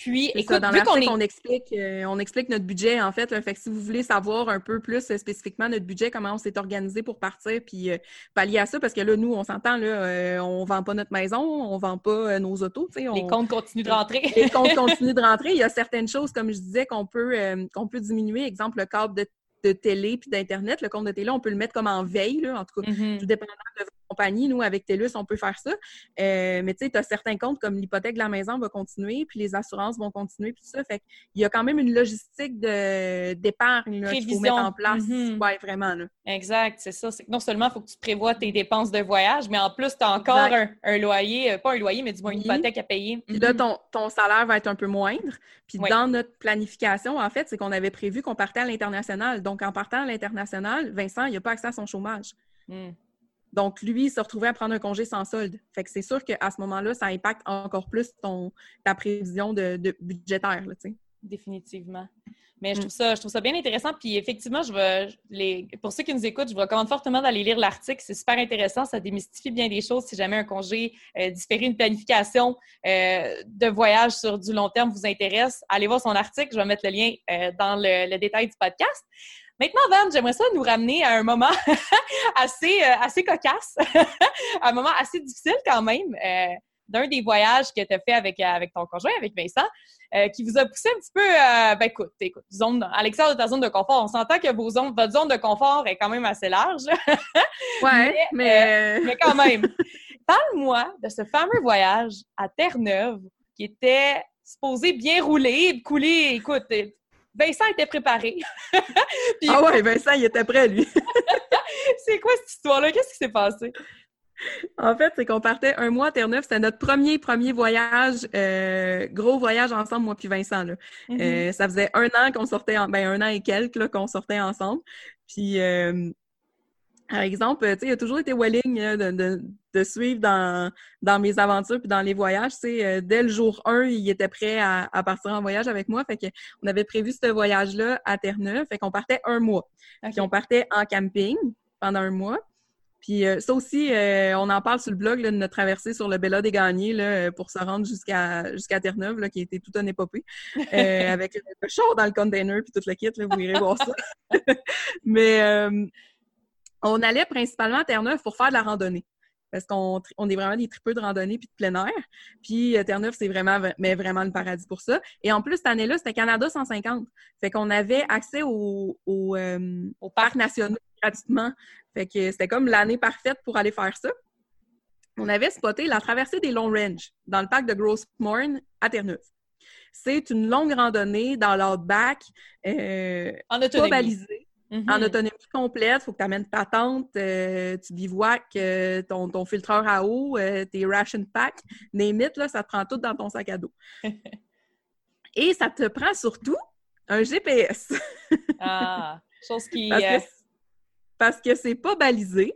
Puis, écoute, dans vu qu'on on explique, euh, on explique notre budget, en fait. fait que si vous voulez savoir un peu plus euh, spécifiquement notre budget, comment on s'est organisé pour partir, puis euh, pallier à ça, parce que là, nous, on s'entend, là, on vend pas notre maison, on vend pas nos autos. On... Les comptes continuent de rentrer. les comptes continuent de rentrer. Il y a certaines choses, comme je disais, qu'on peut, qu'on peut diminuer. Exemple, le câble de, télé puis d'Internet. Le compte de télé, on peut le mettre comme en veille, là, en tout cas, mm-hmm. tout dépendant de compagnie, nous, avec TELUS, on peut faire ça. Euh, mais tu sais, tu as certains comptes comme l'hypothèque de la maison va continuer, puis les assurances vont continuer, puis tout ça. Fait qu'il y a quand même une logistique d'épargne qu'il faut mettre en place. Mm vraiment. Là. Exact, c'est ça. C'est que non seulement il faut que tu prévois tes dépenses de voyage, mais en plus, tu as encore un, loyer, euh, pas un loyer, mais du moins une hypothèque à payer. Puis là, ton, ton, salaire va être un peu moindre. Puis dans notre planification, en fait, c'est qu'on avait prévu qu'on partait à l'international. Donc, en partant à l'international, Vincent, il n'a pas accès à son chômage. Mm. Donc, lui, il se retrouvait à prendre un congé sans solde. Fait que c'est sûr qu'à ce moment-là, ça impacte encore plus ton, ta prévision de, budgétaire, là, Définitivement. Mais je mm. trouve ça, je trouve ça bien intéressant. Puis effectivement, je veux, les, pour ceux qui nous écoutent, je vous recommande fortement d'aller lire l'article. C'est super intéressant. Ça démystifie bien des choses. Si jamais un congé euh, différé, une planification euh, de voyage sur du long terme vous intéresse, allez voir son article. Je vais mettre le lien euh, dans le, détail du podcast. Maintenant, Van, j'aimerais ça nous ramener à un moment assez, euh, assez cocasse, un moment assez difficile quand même, euh, d'un des voyages que tu as fait avec, euh, avec ton conjoint, avec Vincent, qui vous a poussé un petit peu, ben écoute, écoute, zone, à l'extérieur de ta zone de confort. On s'entend que vos zones, votre zone de confort est quand même assez large. ouais, mais... mais quand même. Parle-moi de ce fameux voyage à Terre-Neuve qui était supposé bien rouler, couler, écoute, Vincent était préparé. ah ouais, Vincent, il était prêt, lui. c'est quoi cette histoire-là? Qu'est-ce qui s'est passé? En fait, c'est qu'on partait un mois à Terre-Neuve. C'était notre premier, premier voyage, euh, gros voyage ensemble, moi puis Vincent. Là. Mm-hmm. Euh, ça faisait un an qu'on sortait, en, ben un an et quelques qu'on sortait ensemble. Puis euh, par exemple, tu sais, il a toujours été de, de, suivre dans, dans mes aventures puis dans les voyages. Tu sais, euh, dès le jour 1, il était prêt à, à, partir en voyage avec moi. Fait que on avait prévu ce voyage-là à Terre-Neuve. Fait qu'on partait un mois. Puis on partait en camping pendant un mois. Puis euh, ça aussi, euh, on en parle sur le blog de notre traversée sur le Bella des Gagnés là, pour se rendre jusqu'à jusqu'à Terre-Neuve, là, qui était tout un épopée, avec le char dans le container puis tout le kit. Là, vous irez voir ça. Mais on allait principalement à Terre-Neuve pour faire de la randonnée. Parce qu'on on est vraiment des tripeux de randonnée puis de plein air. Puis euh, Terre-Neuve, c'est vraiment, mais vraiment le paradis pour ça. Et en plus, cette année-là, c'était Canada 150. Fait qu'on avait accès au, euh, au parc national gratuitement. Fait que c'était comme l'année parfaite pour aller faire ça. On avait spoté la traversée des Long Range dans le parc de Grossmorn à Terre-Neuve. C'est une longue randonnée dans l'outback, euh, en autonomie. pas balisée. En mm-hmm. autonomie complète, il faut que tu amènes ta tente, euh, tu bivouacs, euh, ton, ton, filtreur à eau, euh, tes ration pack, name là, ça te prend tout dans ton sac à dos. Et ça te prend surtout un GPS. ah, chose qui... Parce que, parce que c'est pas balisé.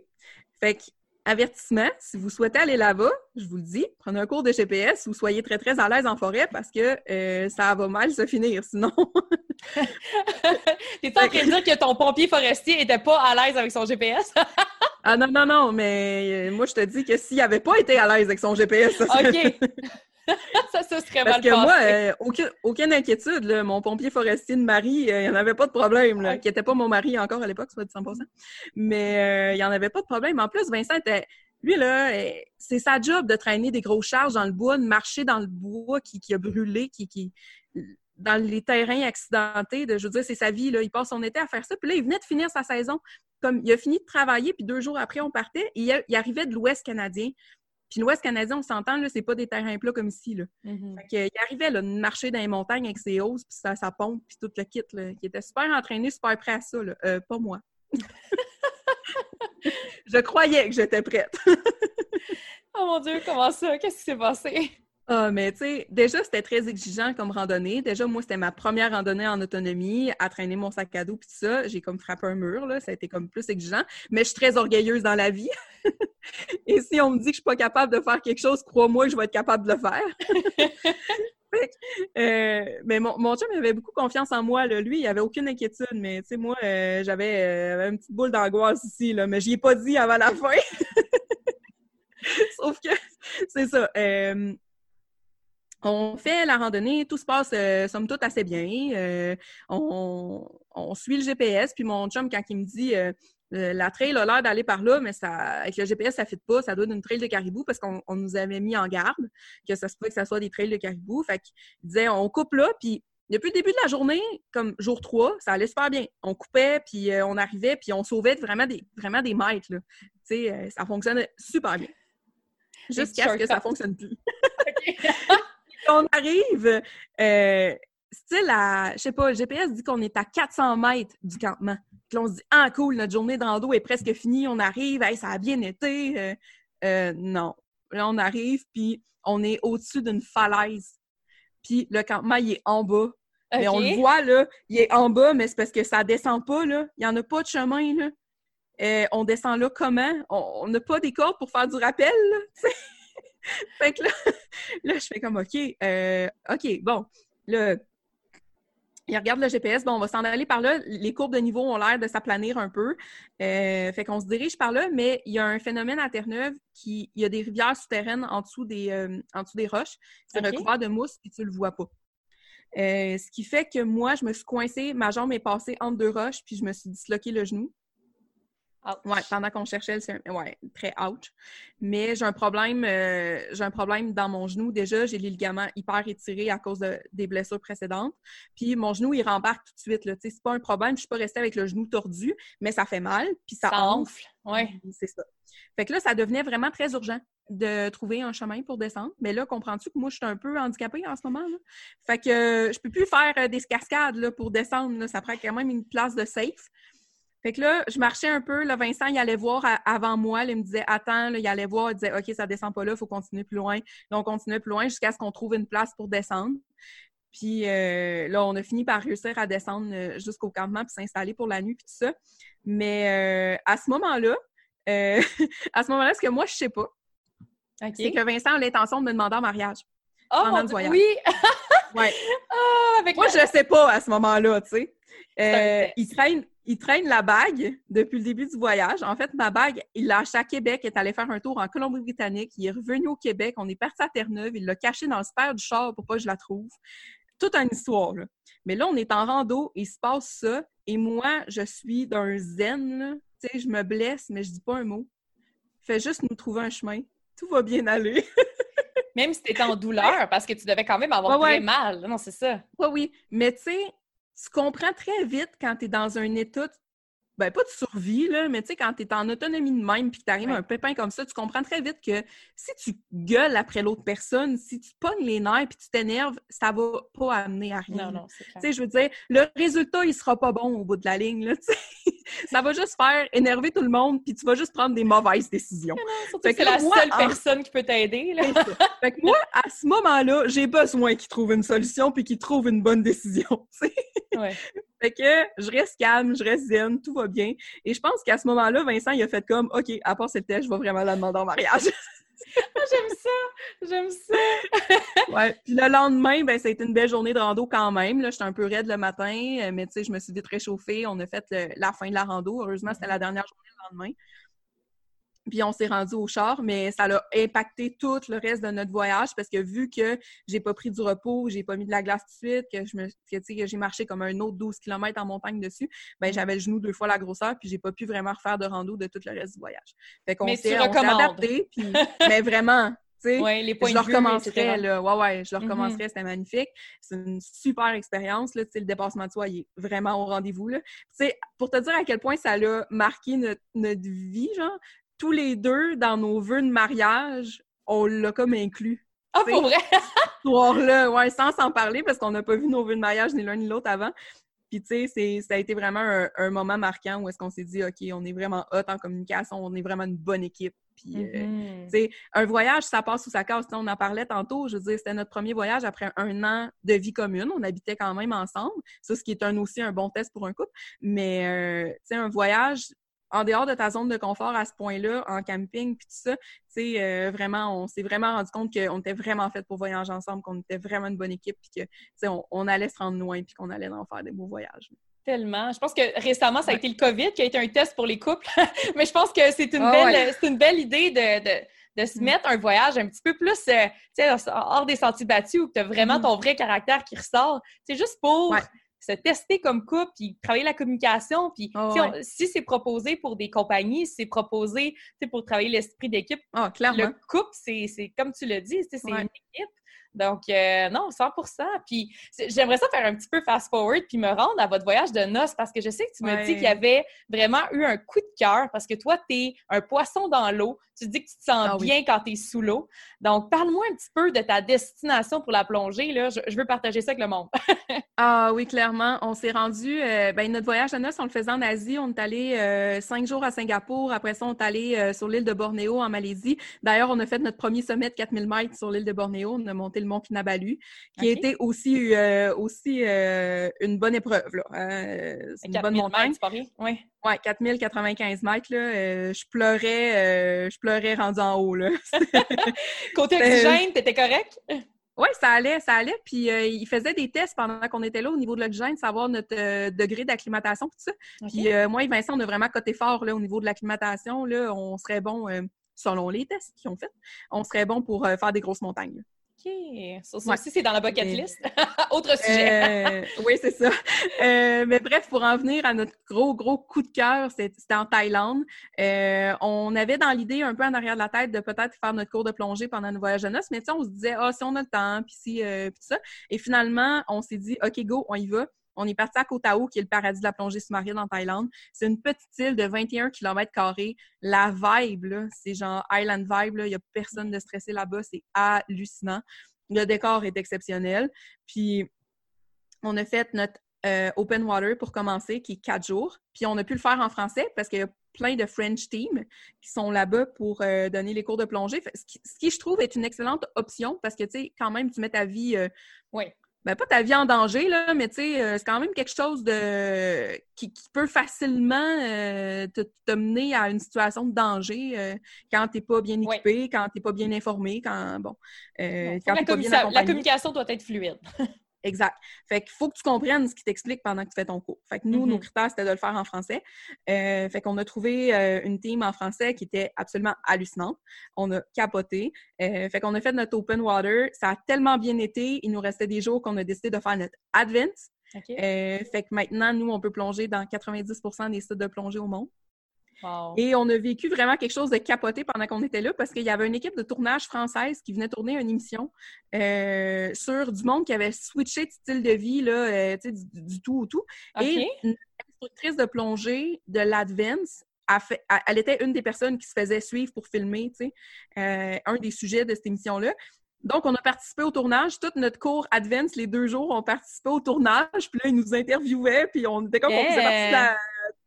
Fait que avertissement, si vous souhaitez aller là-bas, je vous le dis, prenez un cours de GPS ou soyez très, très à l'aise en forêt parce que euh, ça va mal se finir sinon. T'es en train de dire que ton pompier forestier était pas à l'aise avec son GPS? ah non, non, non, mais euh, moi, je te dis que s'il avait pas été à l'aise avec son GPS, ça serait... OK. ça, ça serait Parce que moi, euh, aucune, inquiétude. Mon pompier forestier de mari, il n'y en avait pas de problème. Là, Qui n'était pas mon mari encore à l'époque, soit dit 100%. Mais il n'y en avait pas de problème. En plus, Vincent était lui, là, c'est sa job de traîner des grosses charges dans le bois, de marcher dans le bois qui, a brûlé, qui, qui, dans les terrains accidentés. De, je veux dire, c'est sa vie. Là. Il passe son été à faire ça. Puis là, il venait de finir sa saison. Comme il a fini de travailler, puis deux jours après, on partait. il, arrivait de l'Ouest canadien. Puis l'Ouest canadien, on s'entend, là, c'est pas des terrains plats comme ici. Là. Mm-hmm. il arrivait là, de marcher dans les montagnes avec ses hausses, puis sa, pompe, puis tout le kit. Là. Il était super entraîné, super prêt à ça. Là. Euh, pas moi. je croyais que j'étais prête. oh mon Dieu, comment ça? Qu'est-ce qui s'est passé? Ah, mais tu sais, déjà, c'était très exigeant comme randonnée. Déjà, moi, c'était ma première randonnée en autonomie, à traîner mon sac à dos puis ça. J'ai comme frappé un mur, là. Ça a été comme plus exigeant. Mais je suis très orgueilleuse dans la vie. Et si on me dit que je suis pas capable de faire quelque chose, crois-moi que je vais être capable de le faire. Euh, mais mon, mon chum avait beaucoup confiance en moi. Là. Lui, il avait aucune inquiétude. Mais tu sais, moi, euh, j'avais euh, une petite boule d'angoisse ici. Là, mais je ai pas dit avant la fin. Sauf que c'est ça. On fait la randonnée, tout se passe somme toute assez bien. on, on, suit le GPS, puis mon chum, quand il me dit euh, la trail a l'air d'aller par là, mais ça, avec le GPS, ça ne fit pas. Ça doit être une trail de caribou parce qu'on nous avait mis en garde que ça se peut que ça soit des trails de caribou. Fait qu'il disait, on coupe là, puis depuis le début de la journée, comme jour 3, ça allait super bien. On coupait, puis euh, on arrivait, puis on sauvait vraiment des, vraiment des mètres. Là. Euh, ça fonctionnait super bien. Jusqu'à ce que ça ne fonctionne plus. on arrive, style à, je sais pas, le GPS dit qu'on est à 400 mètres du campement. Puis on se dit, ah cool, notre journée de rando est presque finie, on arrive, ça a bien été. Euh, euh, non. Là, on arrive, puis on est au-dessus d'une falaise. Puis le campement, il est en bas. Mais on le voit, là, il est en bas, mais c'est parce que ça descend pas, là. Il n'y en a pas de chemin, là. Euh, on descend là comment? On n'a pas des cordes pour faire du rappel, là, fait que là, là, je fais comme, OK, OK, bon, là, il regarde le GPS, bon, on va s'en aller par là. Les courbes de niveau ont l'air de s'aplanir un peu. Euh, fait qu'on se dirige par là, mais il y a un phénomène à Terre-Neuve qui, il y a des rivières souterraines en dessous des, euh, en dessous des roches. C'est recouvert de mousse, puis tu le vois pas. Euh, ce qui fait que moi, je me suis coincée, ma jambe est passée entre deux roches, puis je me suis disloqué le genou. Oui, pendant qu'on cherchait le ouais, très ouch. Mais j'ai un problème, euh, j'ai un problème dans mon genou. Déjà, j'ai les ligaments hyper étirés à cause des blessures précédentes. Puis mon genou, il rembarque tout de suite. Là. C'est pas un problème. Je suis pas restée avec le genou tordu, mais ça fait mal, puis ça, enfle. Oui. C'est ça. Fait que là, ça devenait vraiment très urgent de trouver un chemin pour descendre. Mais là, comprends-tu que moi, je suis un peu handicapée en ce moment? Là? Fait que euh, je peux plus faire euh, des cascades là, pour descendre. Ça prend quand même une place de safe. Fait que là, je marchais un peu. Là, Vincent, il allait voir avant moi. il me disait Attends, là, il allait voir. Il disait OK, ça descend pas là, il faut continuer plus loin. Donc, on continuait plus loin jusqu'à ce qu'on trouve une place pour descendre. Puis euh, là, on a fini par réussir à descendre euh, jusqu'au campement puis s'installer pour la nuit puis tout ça. Mais euh, à ce moment-là, à ce moment-là, ce que moi, je sais pas, c'est que Vincent a l'intention de me demander en mariage. Oh, pendant le voyage. oui! ouais. Ah, moi, je ne sais pas à ce moment-là, tu sais. il traîne, il traîne la bague depuis le début du voyage. En fait, ma bague, il l'a achetée à Québec, est allé faire un tour en Colombie-Britannique, il est revenu au Québec, on est parti à Terre-Neuve, il l'a cachée dans le spare du char pour pas que je la trouve. Toute une histoire, là. Mais là, on est en rando, il se passe ça, et moi, je suis d'un zen, Tu sais, je me blesse, mais je dis pas un mot. Fais juste nous trouver un chemin. Tout va bien aller. même si tu étais en douleur, parce que tu devais quand même avoir très mal. Non, c'est ça. Oui, oui. Mais tu sais, tu comprends très vite quand tu es dans un état ben pas de survie, là, mais tu sais, quand tu es en autonomie de même puis que tu arrives à un pépin comme ça, tu comprends très vite que si tu gueules après l'autre personne, si tu pognes les nerfs puis tu t'énerves, ça va pas amener à rien. Non, non, c'est Tu sais, je veux dire, le résultat, il sera pas bon au bout de la ligne, là, tu sais. ça va juste faire énerver tout le monde puis tu vas juste prendre des mauvaises décisions. c'est la seule personne qui peut t'aider, fait que moi, à ce moment-là, j'ai besoin qu'il trouve une solution puis qu'il trouve une bonne décision, ouais. Fait que je reste calme, je reste zen, tout va bien. Et je pense qu'à ce moment-là, Vincent, il a fait comme, OK, à part cette test, je vais vraiment la demander en mariage. Ah, j'aime ça! J'aime ça! ouais. Puis le lendemain, ben, ça a été une belle journée de rando quand même. Là, j'étais un peu raide le matin, euh, mais tu sais, je me suis vite réchauffée. On a fait la fin de la rando. Heureusement, c'était la dernière journée le lendemain. Puis on s'est rendu au char, mais ça a impacté tout le reste de notre voyage parce que vu que j'ai pas pris du repos, j'ai pas mis de la glace tout de suite, que je me que, j'ai marché comme un autre 12 km en montagne dessus, ben j'avais le genou deux fois la grosseur puis j'ai pas pu vraiment refaire de rando de tout le reste du voyage. Fait qu'on s'est adapté puis mais vraiment Ouais, les points je le recommencerais, là. Ouais, ouais, je le mm-hmm. recommencerais, c'était magnifique. C'est une super expérience, là. Le dépassement de soi, il est vraiment au rendez-vous, là. Tu sais, pour te dire à quel point ça a marqué notre, notre vie, genre, tous les deux, dans nos vœux de mariage, on l'a comme inclus. Ah, pour vrai? soir-là, ouais, sans s'en parler, parce qu'on n'a pas vu nos vœux de mariage ni l'un ni l'autre avant. Puis, tu sais, ça a été vraiment un, moment marquant où est-ce qu'on s'est dit, OK, on est vraiment hot en communication, on est vraiment une bonne équipe. Puis, euh, mm-hmm. tu sais, un voyage, ça passe ou ça casse. on en parlait tantôt. Je veux dire, c'était notre premier voyage après un an de vie commune. On habitait quand même ensemble. Ça, ce qui est un, aussi un bon test pour un couple. Mais, euh, tu sais, un voyage, en dehors de ta zone de confort à ce point-là, en camping, puis tout ça, tu sais, euh, vraiment, on s'est vraiment rendu compte qu'on était vraiment fait pour voyager ensemble, qu'on était vraiment une bonne équipe, puis que, tu sais, on, allait se rendre loin, puis qu'on allait en faire des beaux voyages. Tellement. Je pense que récemment, ça a été le COVID qui a été un test pour les couples, mais je pense que c'est une, ah belle, une belle idée de, se mm. mettre un voyage un petit peu plus euh, hors des sentiers battus où tu as vraiment mm. ton vrai caractère qui ressort. C'est juste pour se tester comme couple, puis travailler la communication. Puis ah si, c'est proposé pour des compagnies, si c'est proposé pour travailler l'esprit d'équipe, ah, le couple, c'est comme tu l'as dit, c'est une équipe. Donc, euh, non, 100% Puis, j'aimerais ça faire un petit peu fast-forward puis me rendre à votre voyage de noces parce que je sais que tu me dis qu'il y avait vraiment eu un coup de cœur parce que toi, tu es un poisson dans l'eau. Tu dis que tu te sens ah bien quand tu es sous l'eau. Donc, parle-moi un petit peu de ta destination pour la plongée. Là. Je, veux partager ça avec le monde. ah oui, clairement. On s'est rendu, euh, ben, notre voyage de noces, on le faisait en Asie. On est allé euh, cinq jours à Singapour. Après ça, on est allé sur l'île de Bornéo en Malaisie. D'ailleurs, on a fait notre premier sommet de 4000 mètres sur l'île de Bornéo. On a monté le mont Kinabalu, qui était aussi, euh, aussi euh, une bonne épreuve. Là. Euh, c'est une bonne montagne. Mètres, pas rien. Oui. Ouais, 4095 mètres, là, je pleurais, je pleurais rendu en haut, là. Côté oxygène, t'étais correct? Oui, ça allait, ça allait. Puis il faisait des tests pendant qu'on était là au niveau de l'oxygène, savoir notre degré d'acclimatation, tout ça. Puis moi et Vincent, on a vraiment coté fort là, au niveau de l'acclimatation. Là, on serait bon, selon les tests qu'ils ont fait, on serait bon pour faire des grosses montagnes. OK. Ça, aussi, c'est dans la bucket list. Autre sujet. Euh, oui, c'est ça. Euh, mais bref, pour en venir à notre gros, gros coup de cœur, c'était en Thaïlande. Euh, on avait dans l'idée, un peu en arrière de la tête, de peut-être faire notre cours de plongée pendant nos voyage de noces, mais tu sais, on se disait, ah, si on a le temps, puis si, puis tout ça. Et finalement, on s'est dit, OK, go, on y va. On est parti à Koh Tao, qui est le paradis de la plongée sous-marine en Thaïlande. C'est une petite île de 21 km. La vibe, c'est genre Island vibe. Il n'y a personne de stressé là-bas. C'est hallucinant. Le décor est exceptionnel. Puis, on a fait notre euh, open water pour commencer, qui est quatre jours. Puis, on a pu le faire en français parce qu'il y a plein de French teams qui sont là-bas pour euh, donner les cours de plongée. Ce qui, je trouve, est une excellente option parce que, tu sais, quand même, tu mets ta vie euh, oui ben, pas ta vie en danger, là, mais tu sais, euh, c'est quand même quelque chose de qui, peut facilement euh, te, mener à une situation de danger euh, quand tu n'es pas bien équipé, quand tu n'es pas bien informé, quand bon. quand la, pas bien la communication doit être fluide. Exact. Fait qu'il faut que tu comprennes ce qui t'explique pendant que tu fais ton cours. Fait que nous, nos mm-hmm. critères, c'était de le faire en français. Euh, fait qu'on a trouvé euh, une team en français qui était absolument hallucinante. On a capoté. Euh, fait qu'on a fait notre open water. Ça a tellement bien été. Il nous restait des jours qu'on a décidé de faire notre advance. fait que maintenant, nous, on peut plonger dans 90% des sites de plongée au monde. Et on a vécu vraiment quelque chose de capoté pendant qu'on était là parce qu'il y avait une équipe de tournage française qui venait tourner une émission euh, sur du monde qui avait switché de style de vie, là, euh, du, tout au tout. Et une instructrice de plongée de l'Advance elle était une des personnes qui se faisait suivre pour filmer, euh, un des sujets de cette émission-là. Donc, on a participé au tournage. Tout notre cours Advance, les deux jours, on participait au tournage. Puis là, ils nous interviewaient. Puis on était comme on faisait partie de la,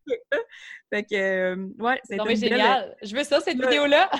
fait que, euh, ouais, c'est génial. Je veux ça, cette vidéo-là.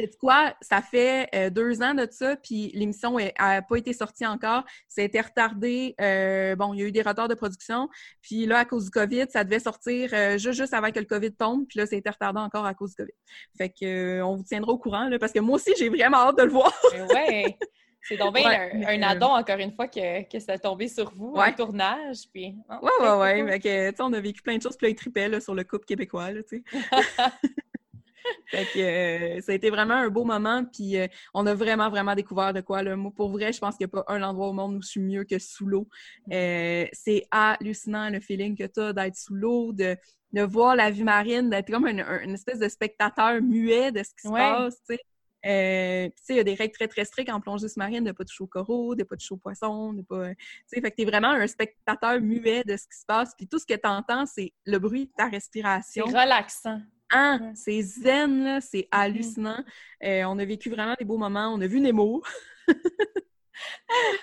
C'est quoi? Ça fait euh, deux ans de ça, puis l'émission n'a pas été sortie encore. Ça a été retardé. Euh, bon, il y a eu des retards de production. Puis là, à cause du COVID, ça devait sortir juste, juste avant que le COVID tombe. Puis là, ça a été retardé encore à cause du COVID. Fait que on vous tiendra au courant, là, parce que moi aussi, j'ai vraiment hâte de le voir. ouais! C'est donc bien un, addon, encore une fois, que, que ça a tombé sur vous, un tournage. Puis... ouais, ouais, ouais. que, on a vécu plein de choses, puis là, il sur le couple québécois, là, tu sais. fait que euh, ça a été vraiment un beau moment, puis euh, on a vraiment, vraiment découvert de quoi. Là. Moi, pour vrai, je pense qu'il n'y a pas un endroit au monde où je suis mieux que sous l'eau. Mm. Euh, c'est hallucinant le feeling que tu as d'être sous l'eau, de, de, voir la vue marine, d'être comme une, espèce de spectateur muet de ce qui se passe, tu sais. Euh, il y a des règles très, très strictes en plongée sous-marine de pas toucher au coraux, de pas toucher au poisson, de pas... fait que t'es vraiment un spectateur muet de ce qui se passe. Puis tout ce que tu entends, c'est le bruit de ta respiration. C'est relaxant. Ah, c'est zen, c'est mm-hmm. hallucinant. Euh, on a vécu vraiment des beaux moments. On a vu Nemo.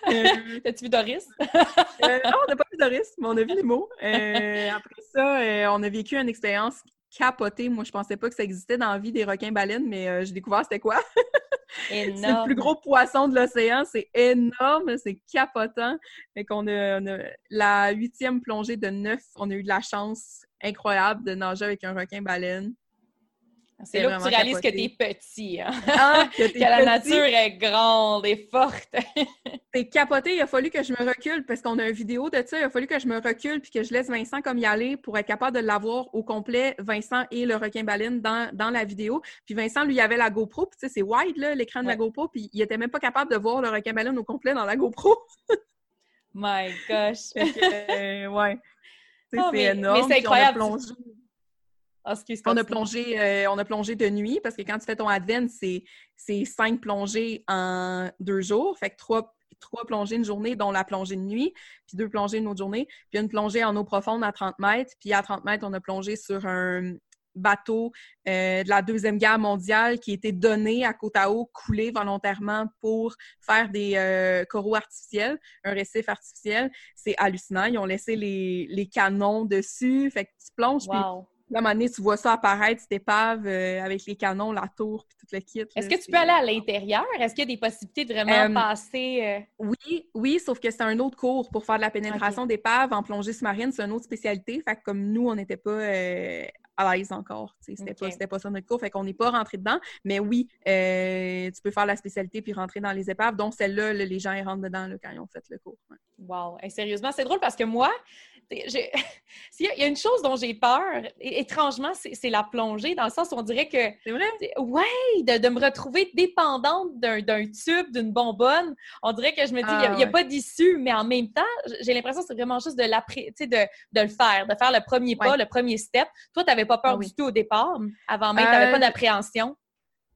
euh, T'as-tu vu Doris? Euh, non, on n'a pas vu Doris, mais on a vu Nemo. Euh, après ça, on a vécu une expérience capotée. Moi, je pensais pas que ça existait dans la vie des requins-baleines, mais j'ai découvert c'était quoi. c'est le plus gros poisson de l'océan. C'est énorme, c'est capotant. Fait qu'on a, on a, la huitième plongée de neuf. On a eu de la chance incroyable de nager avec un requin-baleine. C'est là que tu réalises que t'es petit, hein? Ah, que, la nature est grande et forte. T'es capoté, il a fallu que je me recule parce qu'on a une vidéo de ça. Il a fallu que je me recule puis que je laisse Vincent comme y aller pour être capable de l'avoir au complet, Vincent et le requin-baleine dans, dans, la vidéo. Puis Vincent, lui, avait la GoPro, puis tu sais, c'est wide, l'écran de la GoPro, puis il était même pas capable de voir le requin-baleine au complet dans la GoPro. My gosh! Euh, ouais. C'est énorme. Mais c'est incroyable. Ah, on a, plongé, euh, on a plongé de nuit parce que quand tu fais ton advent, c'est cinq plongées en deux jours. Fait que trois, trois plongées une journée, dont la plongée de nuit, puis deux plongées une autre journée, puis une plongée en eau profonde à 30 mètres. Puis à 30 mètres, on a plongé sur un, bateau euh, de la Deuxième Guerre mondiale qui était donné à Côte-à-Eau, coulé volontairement pour faire des euh, coraux artificiels, un récif artificiel. C'est hallucinant. Ils ont laissé les, les, canons dessus. Fait que tu plonges, puis la année, tu vois ça apparaître, cette épave euh, avec les canons, la tour, puis tout le kit. Est-ce que tu peux aller à l'intérieur? Est-ce qu'il y a des possibilités de vraiment passer? Oui, oui, sauf que c'est un autre cours pour faire de la pénétration d'épave en plongée sous-marine. C'est une autre spécialité. Fait que comme nous, on n'était pas à l'aise encore. C'était pas, pas ça notre cours, fait qu'on n'est pas rentré dedans. Mais oui, euh, tu peux faire la spécialité puis rentrer dans les épaves. Donc, celle-là, les gens ils rentrent dedans quand ils ont fait le cours. Wow! sérieusement, c'est drôle parce que moi, il y a une chose dont j'ai peur, étrangement, c'est la plongée, dans le sens où on dirait que. C'est vrai? Oui, de, me retrouver dépendante d'un tube, d'une bonbonne. On dirait que je me dis, il n'y a, ah, pas d'issue, mais en même temps, j'ai l'impression que c'est vraiment juste de, de, de le faire, de faire le premier pas, le premier step. Toi, tu n'avais pas peur ah du tout au départ, avant même, tu n'avais pas euh, d'appréhension?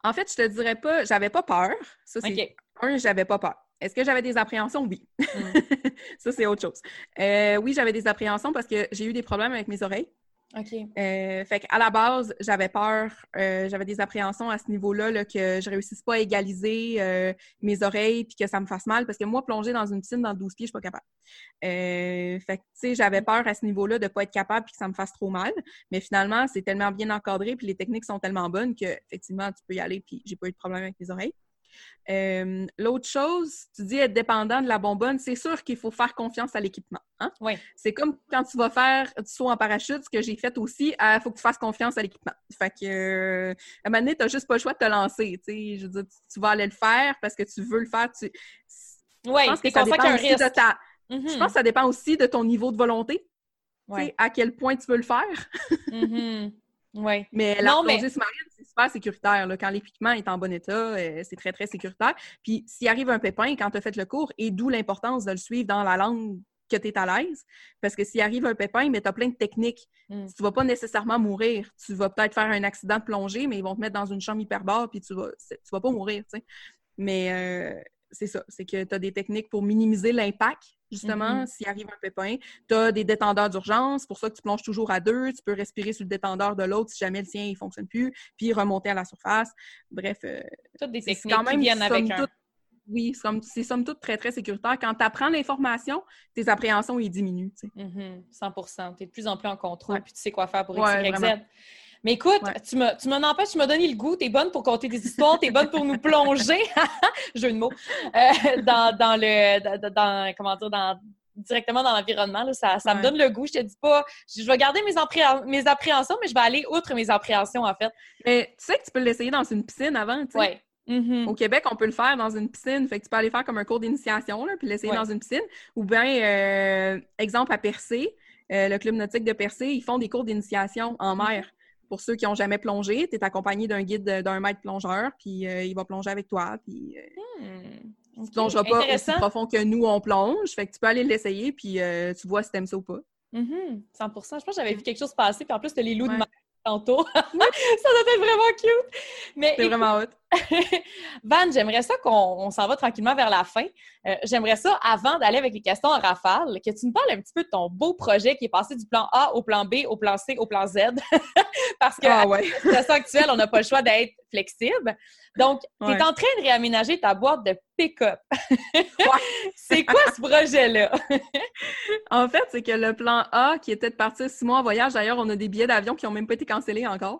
En fait, je te dirais pas, j'avais pas peur. Ça, c'est un, j'avais pas peur. Est-ce que j'avais des appréhensions? Oui. Mm. ça, c'est autre chose. Euh, oui, j'avais des appréhensions parce que j'ai eu des problèmes avec mes oreilles. OK. Euh, fait qu'à la base, j'avais peur, euh, j'avais des appréhensions à ce niveau-là, que je réussisse pas à égaliser mes oreilles puis que ça me fasse mal. Parce que moi, plonger dans une piscine dans 12 pieds, je suis pas capable. fait que, tu sais, j'avais peur à ce niveau-là de pas être capable puis que ça me fasse trop mal. Mais finalement, c'est tellement bien encadré puis les techniques sont tellement bonnes que, effectivement, tu peux y aller puis j'ai pas eu de problème avec mes oreilles. Euh, l'autre chose, tu dis être dépendant de la bonbonne, c'est sûr qu'il faut faire confiance à l'équipement. Hein? Oui. C'est comme quand tu vas faire du saut en parachute, ce que j'ai fait aussi, il euh, faut que tu fasses confiance à l'équipement. Fait que, euh, à un moment donné, tu n'as juste pas le choix de te lancer. Je veux dire, tu, vas aller le faire parce que tu veux le faire. Tu... Oui, pense que ça dépend un risque. De ta... Je pense que ça dépend aussi de ton niveau de volonté. Ouais. À quel point tu veux le faire. mm-hmm. Oui. Mais la sous-marine, c'est super sécuritaire. Là. Quand l'équipement est en bon état, euh, c'est très, très sécuritaire. Puis s'il arrive un pépin quand tu as fait le cours, et d'où l'importance de le suivre dans la langue que tu es à l'aise. Parce que s'il arrive un pépin, mais tu as plein de techniques. Mm. Tu vas pas nécessairement mourir. Tu vas peut-être faire un accident de plongée, mais ils vont te mettre dans une chambre hyperbare, puis tu vas, tu vas pas mourir. Mais euh, c'est ça. C'est que tu as des techniques pour minimiser l'impact justement, mm-hmm. s'il arrive un pépin. Tu as des détendeurs d'urgence, pour ça que tu plonges toujours à deux. Tu peux respirer sur le détendeur de l'autre si jamais le sien ne fonctionne plus, puis remonter à la surface. Bref, euh, toutes des techniques quand même, qui viennent avec un... oui, c'est somme toute très, très sécuritaire. Quand tu apprends l'information, tes appréhensions, ils diminuent. 100% Tu es de plus en plus en contrôle, puis tu sais quoi faire pour X, Y, Z. Mais écoute, tu m'en empêches, tu m'as donné le goût. Tu es bonne pour compter des histoires, tu es bonne pour nous plonger, jeu de mots, euh, dans, dans, le. Dans, comment dire, dans, directement dans l'environnement. Ça, ça me donne le goût. Je te dis pas, je vais garder mes, mes appréhensions, mais je vais aller outre mes appréhensions, en fait. Mais tu sais que tu peux l'essayer dans une piscine avant, tu sais. Ouais. Mm-hmm. Au Québec, on peut le faire dans une piscine. Fait que tu peux aller faire comme un cours d'initiation, puis l'essayer dans une piscine. Ou bien, euh, exemple, à Percé, euh, le club nautique de Percé, ils font des cours d'initiation en mm-hmm. mer. Pour ceux qui n'ont jamais plongé, tu es accompagné d'un guide d'un maître plongeur, puis euh, il va plonger avec toi. Puis, hmm. Tu ne plongeras pas aussi profond que nous, on plonge. Fait que tu peux aller l'essayer, puis euh, tu vois si t'aimes ça ou pas. 100 mm-hmm. Je pense que j'avais vu quelque chose passer, puis en plus, tu les loups de mer tantôt. ça doit être vraiment cute! Mais, C'est vraiment hot. Van, j'aimerais ça qu'on s'en va tranquillement vers la fin. Euh, j'aimerais ça, avant d'aller avec les questions en rafale, que tu nous parles un petit peu de ton beau projet qui est passé du plan A au plan B, au plan C, au plan Z. Parce que ah, ouais. la situation actuelle, on n'a pas le choix d'être flexible. Donc, tu es en train de réaménager ta boîte de pick-up. c'est quoi ce projet-là? en fait, c'est que le plan A, qui était de partir six mois en voyage, d'ailleurs, on a des billets d'avion qui n'ont même pas été cancellés encore,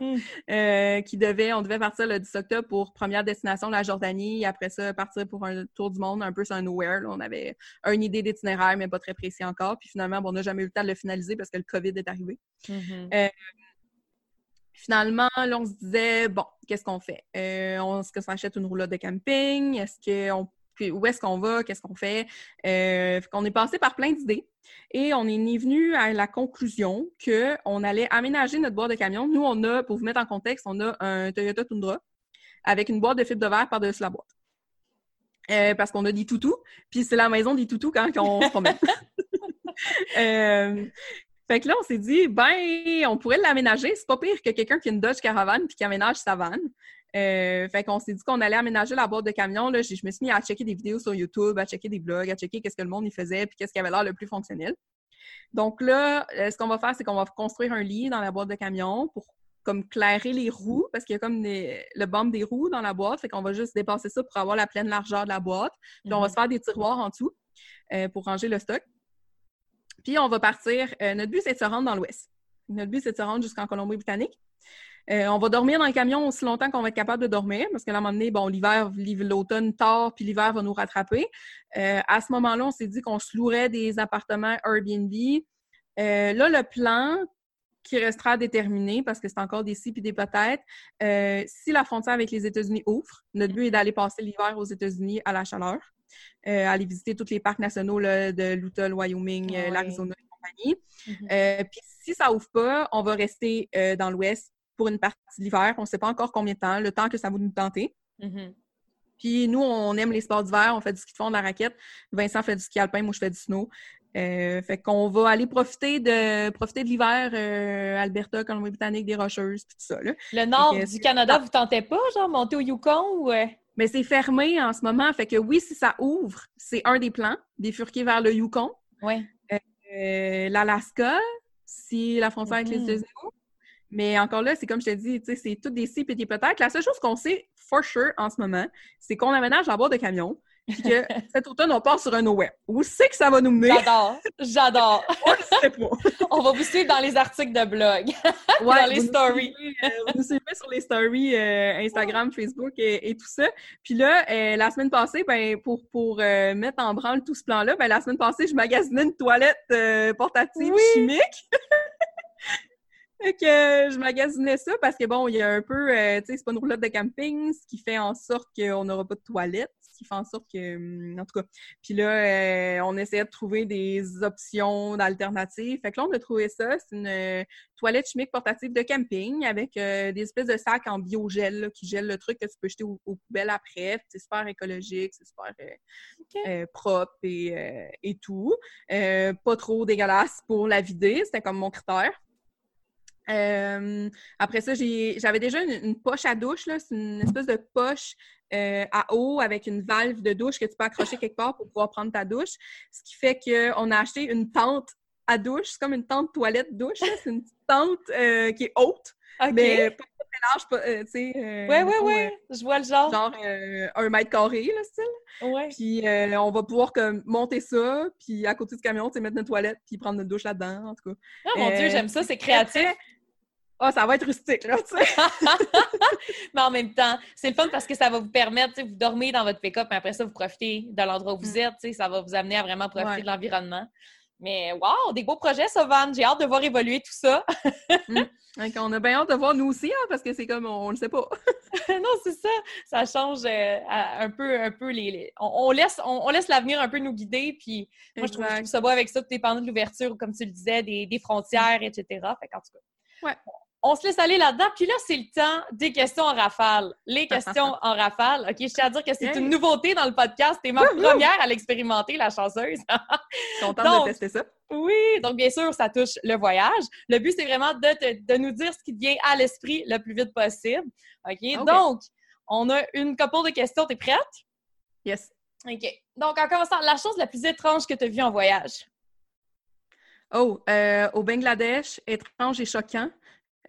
hmm. euh, qui devait, on devait partir le 10 octobre pour première destination, la Jordanie, après ça, partir pour un tour du monde, un peu sur un nowhere. On avait une idée d'itinéraire, mais pas très précis encore. Puis finalement, on n'a jamais eu le temps de le finaliser parce que le COVID est arrivé. Mm-hmm. Euh, finalement, là, on se disait, bon, qu'est-ce qu'on fait? Euh, est-ce qu'on s'achète une roulotte de camping? Est-ce qu'on où est-ce qu'on va, qu'est-ce qu'on fait? Euh, on est passé par plein d'idées et on est venu à la conclusion qu'on allait aménager notre boîte de camion. Nous, on a, pour vous mettre en contexte, on a un Toyota Tundra avec une boîte de fibre de verre par-dessus la boîte. Euh, parce qu'on a des toutous, puis c'est la maison des toutous quand, on se promène. euh, fait que là, on s'est dit, ben, on pourrait l'aménager. C'est pas pire que quelqu'un qui a une Dodge Caravane puis qui aménage sa vanne. Euh, fait qu'on s'est dit qu'on allait aménager la boîte de camion. Là, je me suis mis à checker des vidéos sur YouTube, à checker des blogs, à checker qu'est-ce que le monde y faisait puis qu'est-ce qui avait l'air le plus fonctionnel. Donc là, euh, ce qu'on va faire, c'est qu'on va construire un lit dans la boîte de camion pour comme clairer les roues parce qu'il y a comme le bump des roues dans la boîte. Fait qu'on va juste dépasser ça pour avoir la pleine largeur de la boîte. Puis on va mhm. se faire des tiroirs en dessous euh, pour ranger le stock. Puis on va partir. notre but, c'est de se rendre dans l'ouest. Notre but, c'est de se rendre jusqu'en Colombie-Britannique. Euh, on va dormir dans le camion aussi longtemps qu'on va être capable de dormir, parce qu'à un moment donné, bon, l'hiver, l'automne tard, puis l'hiver va nous rattraper. Euh, à ce moment-là, on s'est dit qu'on se louerait des appartements Airbnb. Euh, là, le plan qui restera à déterminer, parce que c'est encore des si puis des peut-être, si la frontière avec les États-Unis ouvre, notre but est d'aller passer l'hiver aux États-Unis à la chaleur, aller visiter tous les parcs nationaux de l'Utah, le Wyoming, l'Arizona et compagnie. Mm-hmm. puis si ça ouvre pas, on va rester dans l'Ouest pour une partie de l'hiver. On ne sait pas encore combien de temps, le temps que ça va nous tenter. Mm-hmm. Puis nous, on aime les sports d'hiver, on fait du ski de fond, de la raquette. Vincent fait du ski alpin, moi je fais du snow. Euh, fait qu'on va aller profiter de profiter de l'hiver, euh, Alberta, Colombie-Britannique, des Rocheuses, tout ça. Le nord du Canada, vous tentez pas, genre monter au Yukon ou. Euh? Mais c'est fermé en ce moment. Fait que oui, si ça ouvre, c'est un des plans, bifurquer vers le Yukon. Oui. L'Alaska, si la frontière avec les mm-hmm. États-Unis mais encore là, c'est comme je te dis, c'est tout des si petits peut-être. La seule chose qu'on sait, for sure, en ce moment, c'est qu'on aménage à bord de camion, puis que cet automne, on part sur un web. Où c'est que ça va nous mener? J'adore! J'adore! on sais pas. on va vous suivre dans les articles de blog, dans les stories. Euh, vous nous suivez sur les stories euh, Instagram, Facebook et, tout ça. Puis là, euh, la semaine passée, ben, pour, pour mettre en branle tout ce plan-là, ben, la semaine passée, je magasinais une toilette portative chimique. Fait que euh, je magasinais ça parce que bon, il y a un peu, euh, tu sais, c'est pas une roulotte de camping, ce qui fait en sorte qu'on n'aura pas de toilette, qui fait en sorte que, hum, en tout cas, puis là, euh, on essayait de trouver des options d'alternatives. Fait que là, on a trouvé ça, c'est une toilette chimique portative de camping avec des espèces de sacs en biogel qui gèlent le truc que tu peux jeter aux, poubelles après. C'est super écologique, c'est super propre et, et tout. pas trop dégueulasse pour la vider, c'était comme mon critère. Euh, après ça, j'avais déjà une, poche à douche. C'est une espèce de poche euh, à eau avec une valve de douche que tu peux accrocher quelque part pour pouvoir prendre ta douche. Ce qui fait qu'on a acheté une tente à douche. C'est comme une tente toilette douche. C'est une tente euh, qui est haute. Mais pas très large, tu sais. ouais, ouais, ouais. Je vois le genre. Genre un mètre carré, le style. Ouais. Puis on va pouvoir comme, monter ça, puis à côté du camion, tu mettre notre toilette, puis prendre notre douche là-dedans, en tout cas. Oh mon Dieu, j'aime ça, c'est créatif. Ah, ça va être rustique, là, tu sais. mais en même temps, c'est le fun parce que ça va vous permettre, tu sais, vous dormez dans votre pick-up, mais après ça, vous profitez de l'endroit où vous mm. êtes, tu sais, ça va vous amener à vraiment profiter de l'environnement. Mais wow, des beaux projets, ça, Van. J'ai hâte de voir évoluer tout ça. Mm. On a bien hâte de voir nous aussi, hein, parce que c'est comme on ne le sait pas. non, c'est ça. Ça change euh, un peu, un peu les. On, laisse, on, laisse l'avenir un peu nous guider. Puis moi, je trouve, ça beau avec ça, tout dépendant de l'ouverture, comme tu le disais, des, des frontières, etc. Fait en tout cas. Ouais on se laisse aller là-dedans. Puis là, c'est le temps des questions en rafale. Les questions en rafale. OK, je tiens à dire que c'est une nouveauté dans le podcast. T'es ma première à l'expérimenter, la chanceuse. Contente de tester ça. Oui, donc bien sûr, ça touche le voyage. Le but, c'est vraiment de, nous dire ce qui te vient à l'esprit le plus vite possible. OK, donc, on a une couple de questions. T'es prête? Yes. OK. Donc, en commençant, la chose la plus étrange que tu as vue en voyage? Oh, euh, au Bangladesh, étrange et choquant.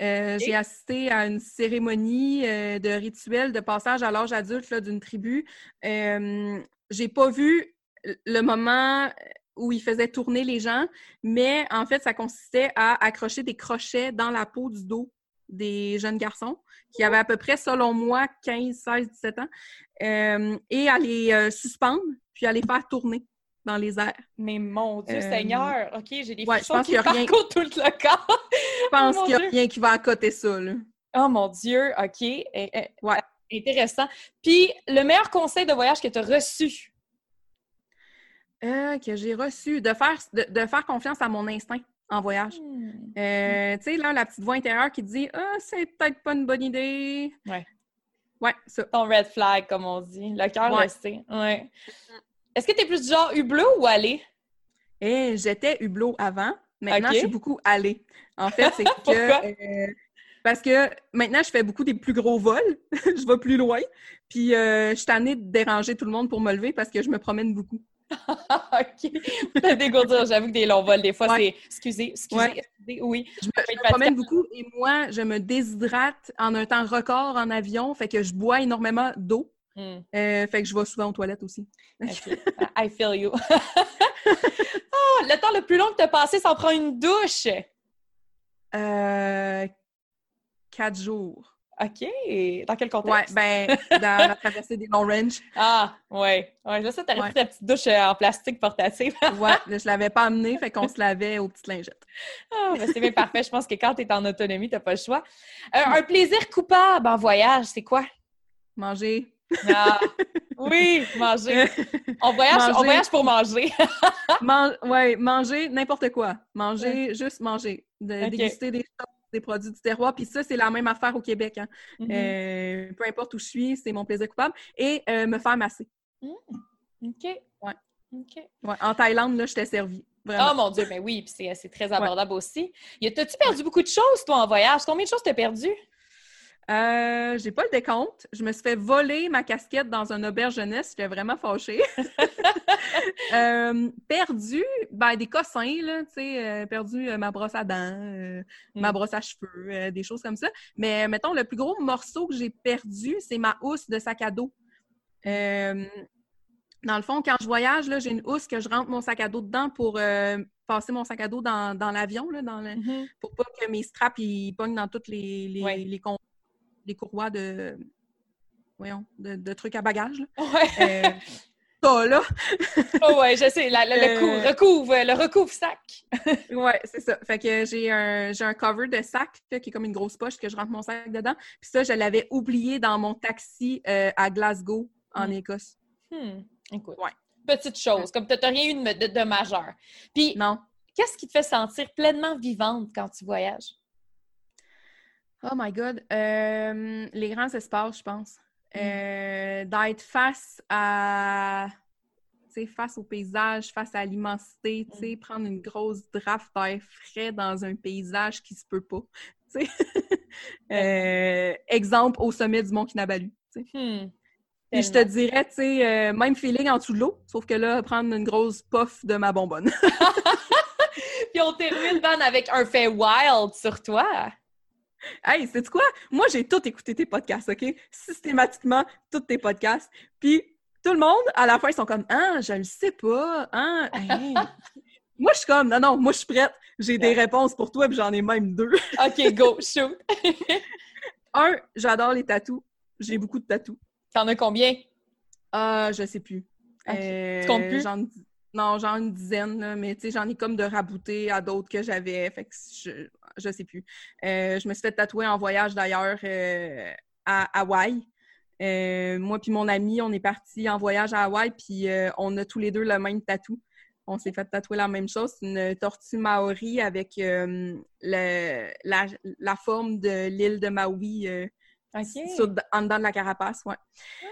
Euh, j'ai assisté à une cérémonie euh, de rituel de passage à l'âge adulte d'une tribu. Euh, j'ai pas vu le moment où ils faisaient tourner les gens, mais en fait, ça consistait à accrocher des crochets dans la peau du dos des jeunes garçons qui avaient à peu près, selon moi, 15, 16, 17 ans, et à les suspendre, puis à les faire tourner dans les airs. Mais mon Dieu euh, Seigneur! OK, j'ai des ouais, frissons qui parcourent tout le corps. je pense qu'il n'y a rien qui va accoter ça, là. Oh mon Dieu! OK. ouais. Intéressant. Puis, le meilleur conseil de voyage que tu as reçu? Euh, que j'ai reçu, de faire, de, faire confiance à mon instinct en voyage. Hmm. Euh, tu sais, là, la petite voix intérieure qui dit Ah, c'est peut-être pas une bonne idée. Ouais. Ouais, ça. Ton red flag, comme on dit. Le cœur ouais. resté. Ouais. Est-ce que tu es plus du genre hublot ou allé? Eh, j'étais hublot avant. Maintenant, je suis beaucoup allé. En fait, c'est que. Euh, parce que maintenant, je fais beaucoup des plus gros vols. je vais plus loin. Puis, euh, je suis tannée de déranger tout le monde pour me lever parce que je me promène beaucoup. OK. dégourdir. J'avoue que des longs vols, des fois, c'est. Excusez, excusez, excusez, oui. Je me, promène beaucoup et moi, je me déshydrate en un temps record en avion. Fait que je bois énormément d'eau. Hmm. Euh, fait que je vais souvent aux toilettes aussi. I feel you. oh, le temps le plus long que tu as passé sans prendre une douche? Euh, quatre jours. OK. Dans quel contexte? Ouais, ben, dans la traversée des Long Range. Ah, ouais. Ouais, là, ça, t'as pris ta petite douche euh, en plastique portative. ouais, je l'avais pas amenée, fait qu'on se lavait aux petites lingettes. Ah, ben, c'est bien parfait. Je pense que quand tu es en autonomie, t'as pas le choix. un plaisir coupable en voyage, c'est quoi? Manger. Ah, oui, manger. On voyage, pour manger. oui, manger n'importe quoi. Manger, juste manger. De, Déguster des des produits du terroir. Puis ça, c'est la même affaire au Québec. Hein. Mm-hmm. Euh, peu importe où je suis, c'est mon plaisir coupable. Et euh, me faire masser. Mm. OK. Ouais. En Thaïlande, là, je t'ai servi. Oh mon Dieu, mais oui, puis c'est très abordable aussi. T'as-tu perdu beaucoup de choses, toi, en voyage? Combien de choses t'as perdu? Euh, j'ai pas le décompte. Je me suis fait voler ma casquette dans un auberge jeunesse. J'étais vraiment fâchée. euh, perdu, ben, des cossins, là, tu sais, euh, perdu ma brosse à dents, ma mm. brosse à cheveux, des choses comme ça. Mais mettons, le plus gros morceau que j'ai perdu, c'est ma housse de sac à dos. dans le fond, quand je voyage, là, j'ai une housse que je rentre mon sac à dos dedans pour passer mon sac à dos dans, l'avion, là, dans mm-hmm. pour pas que mes straps ils pognent dans toutes les, les, les les courroies de, voyons, de, trucs à bagages. Là. Ouais. Euh, là. oh ouais, je sais, le, euh, recouvre, le recouvre sac. ouais, c'est ça. Fait que j'ai un, j'ai un cover de sac qui est comme une grosse poche que je rentre mon sac dedans. Puis ça, je l'avais oublié dans mon taxi euh, à Glasgow, en hmm. Écosse. Hmm. Écoute. Ouais. Petite chose, comme tu n'as rien eu de, de majeur. Puis, non. Qu'est-ce qui te fait sentir pleinement vivante quand tu voyages? Oh my God. Euh, les grands espaces, je pense. Mm. Euh, d'être face à face au paysage, face à l'immensité, mm. prendre une grosse draft d'air frais dans un paysage qui se peut pas. euh, exemple, au sommet du mont Kinabalu. Hmm. Et je te dirais, tu sais, euh, même feeling en dessous de l'eau, sauf que là, prendre une grosse puff de ma bonbonne. Puis on termine, Van, avec un fait wild sur toi. Hey, c'est quoi? Moi, j'ai tout écouté tes podcasts, OK? Systématiquement, tous tes podcasts. Puis tout le monde, à la fin, ils sont comme Ah, je le sais pas. Ah, Moi, je suis comme, non, non, moi, je suis prête. J'ai des réponses pour toi, puis j'en ai même deux. OK, go, shoot. Un, j'adore les tatous. J'ai beaucoup de tatous. T'en as combien? Ah, je sais plus. Okay. tu comptes plus? Non, ai une dizaine, là, mais tu sais, j'en ai comme de raboutés à d'autres que j'avais. Fait que je, je sais plus. Euh, je me suis fait tatouer en voyage d'ailleurs euh, à Hawaï. Euh, moi puis mon ami, on est parti en voyage à Hawaï, puis on a tous les deux le même tatou. On s'est fait tatouer la même chose. Une tortue maori avec la, la, forme de l'île de Maui en dedans de la carapace, ouais.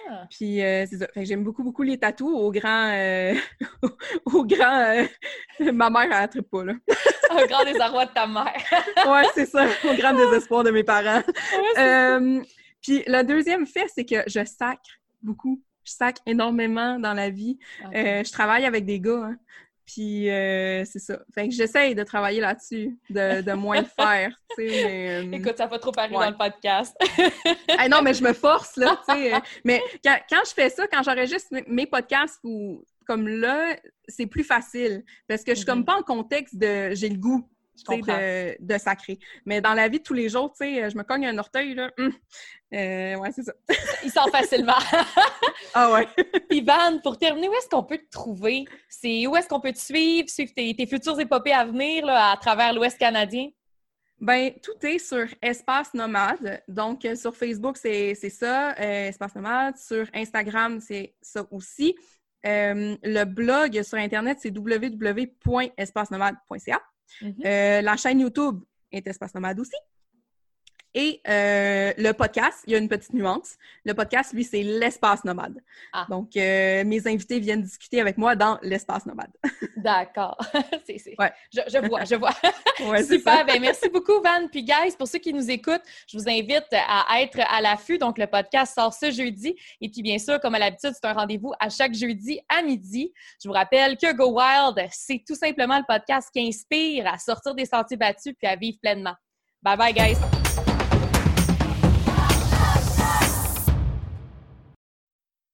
Ah. Puis euh, c'est ça. j'aime beaucoup, beaucoup les tatous au grand... Euh, au grand... Euh, ma mère, elle tripe pas, là. au grand désarroi de ta mère. ouais, c'est ça. Au grand désespoir de mes parents. puis le deuxième fait, c'est que je sacre beaucoup. Je sacre énormément dans la vie. je travaille avec des gars, hein. Puis euh, c'est ça. Fait que j'essaye de travailler là-dessus, de, de, moins le faire. Mais, euh, Écoute, ça va trop parler dans le podcast. non, mais je me force, là. sais. Euh, mais quand, quand, je fais ça, quand j'enregistre mes podcasts ou comme là, c'est plus facile. Parce que je suis comme mm-hmm. pas en contexte de j'ai le goût de, de sacrer. Mais dans la vie de tous les jours, tu sais, je me cogne un orteil, là. Hum, euh, ouais, c'est ça. Il sort facilement. ah ouais. Ivan, pour terminer, où est-ce qu'on peut te trouver? C'est où est-ce qu'on peut te suivre, suivre tes, tes futures épopées à venir là, à travers l'Ouest canadien? Ben, tout est sur Espace Nomade. Donc, euh, sur Facebook, c'est ça, euh, Espace Nomade. Sur Instagram, c'est ça aussi. le blog sur Internet, c'est www.espacenomade.ca. Mm-hmm. Euh, la chaîne YouTube est Espace aussi. Et euh, le podcast, il y a une petite nuance. Le podcast, lui, c'est l'espace nomade. Ah. Donc, euh, mes invités viennent discuter avec moi dans l'espace nomade. D'accord. je, vois, je vois. Super. Ben, merci beaucoup, Van. Puis, guys, pour ceux qui nous écoutent, je vous invite à être à l'affût. Donc, le podcast sort ce jeudi. Et puis, bien sûr, comme à l'habitude, c'est un rendez-vous à chaque jeudi à midi. Je vous rappelle que Go Wild, c'est tout simplement le podcast qui inspire à sortir des sentiers battus puis à vivre pleinement. Bye bye, guys.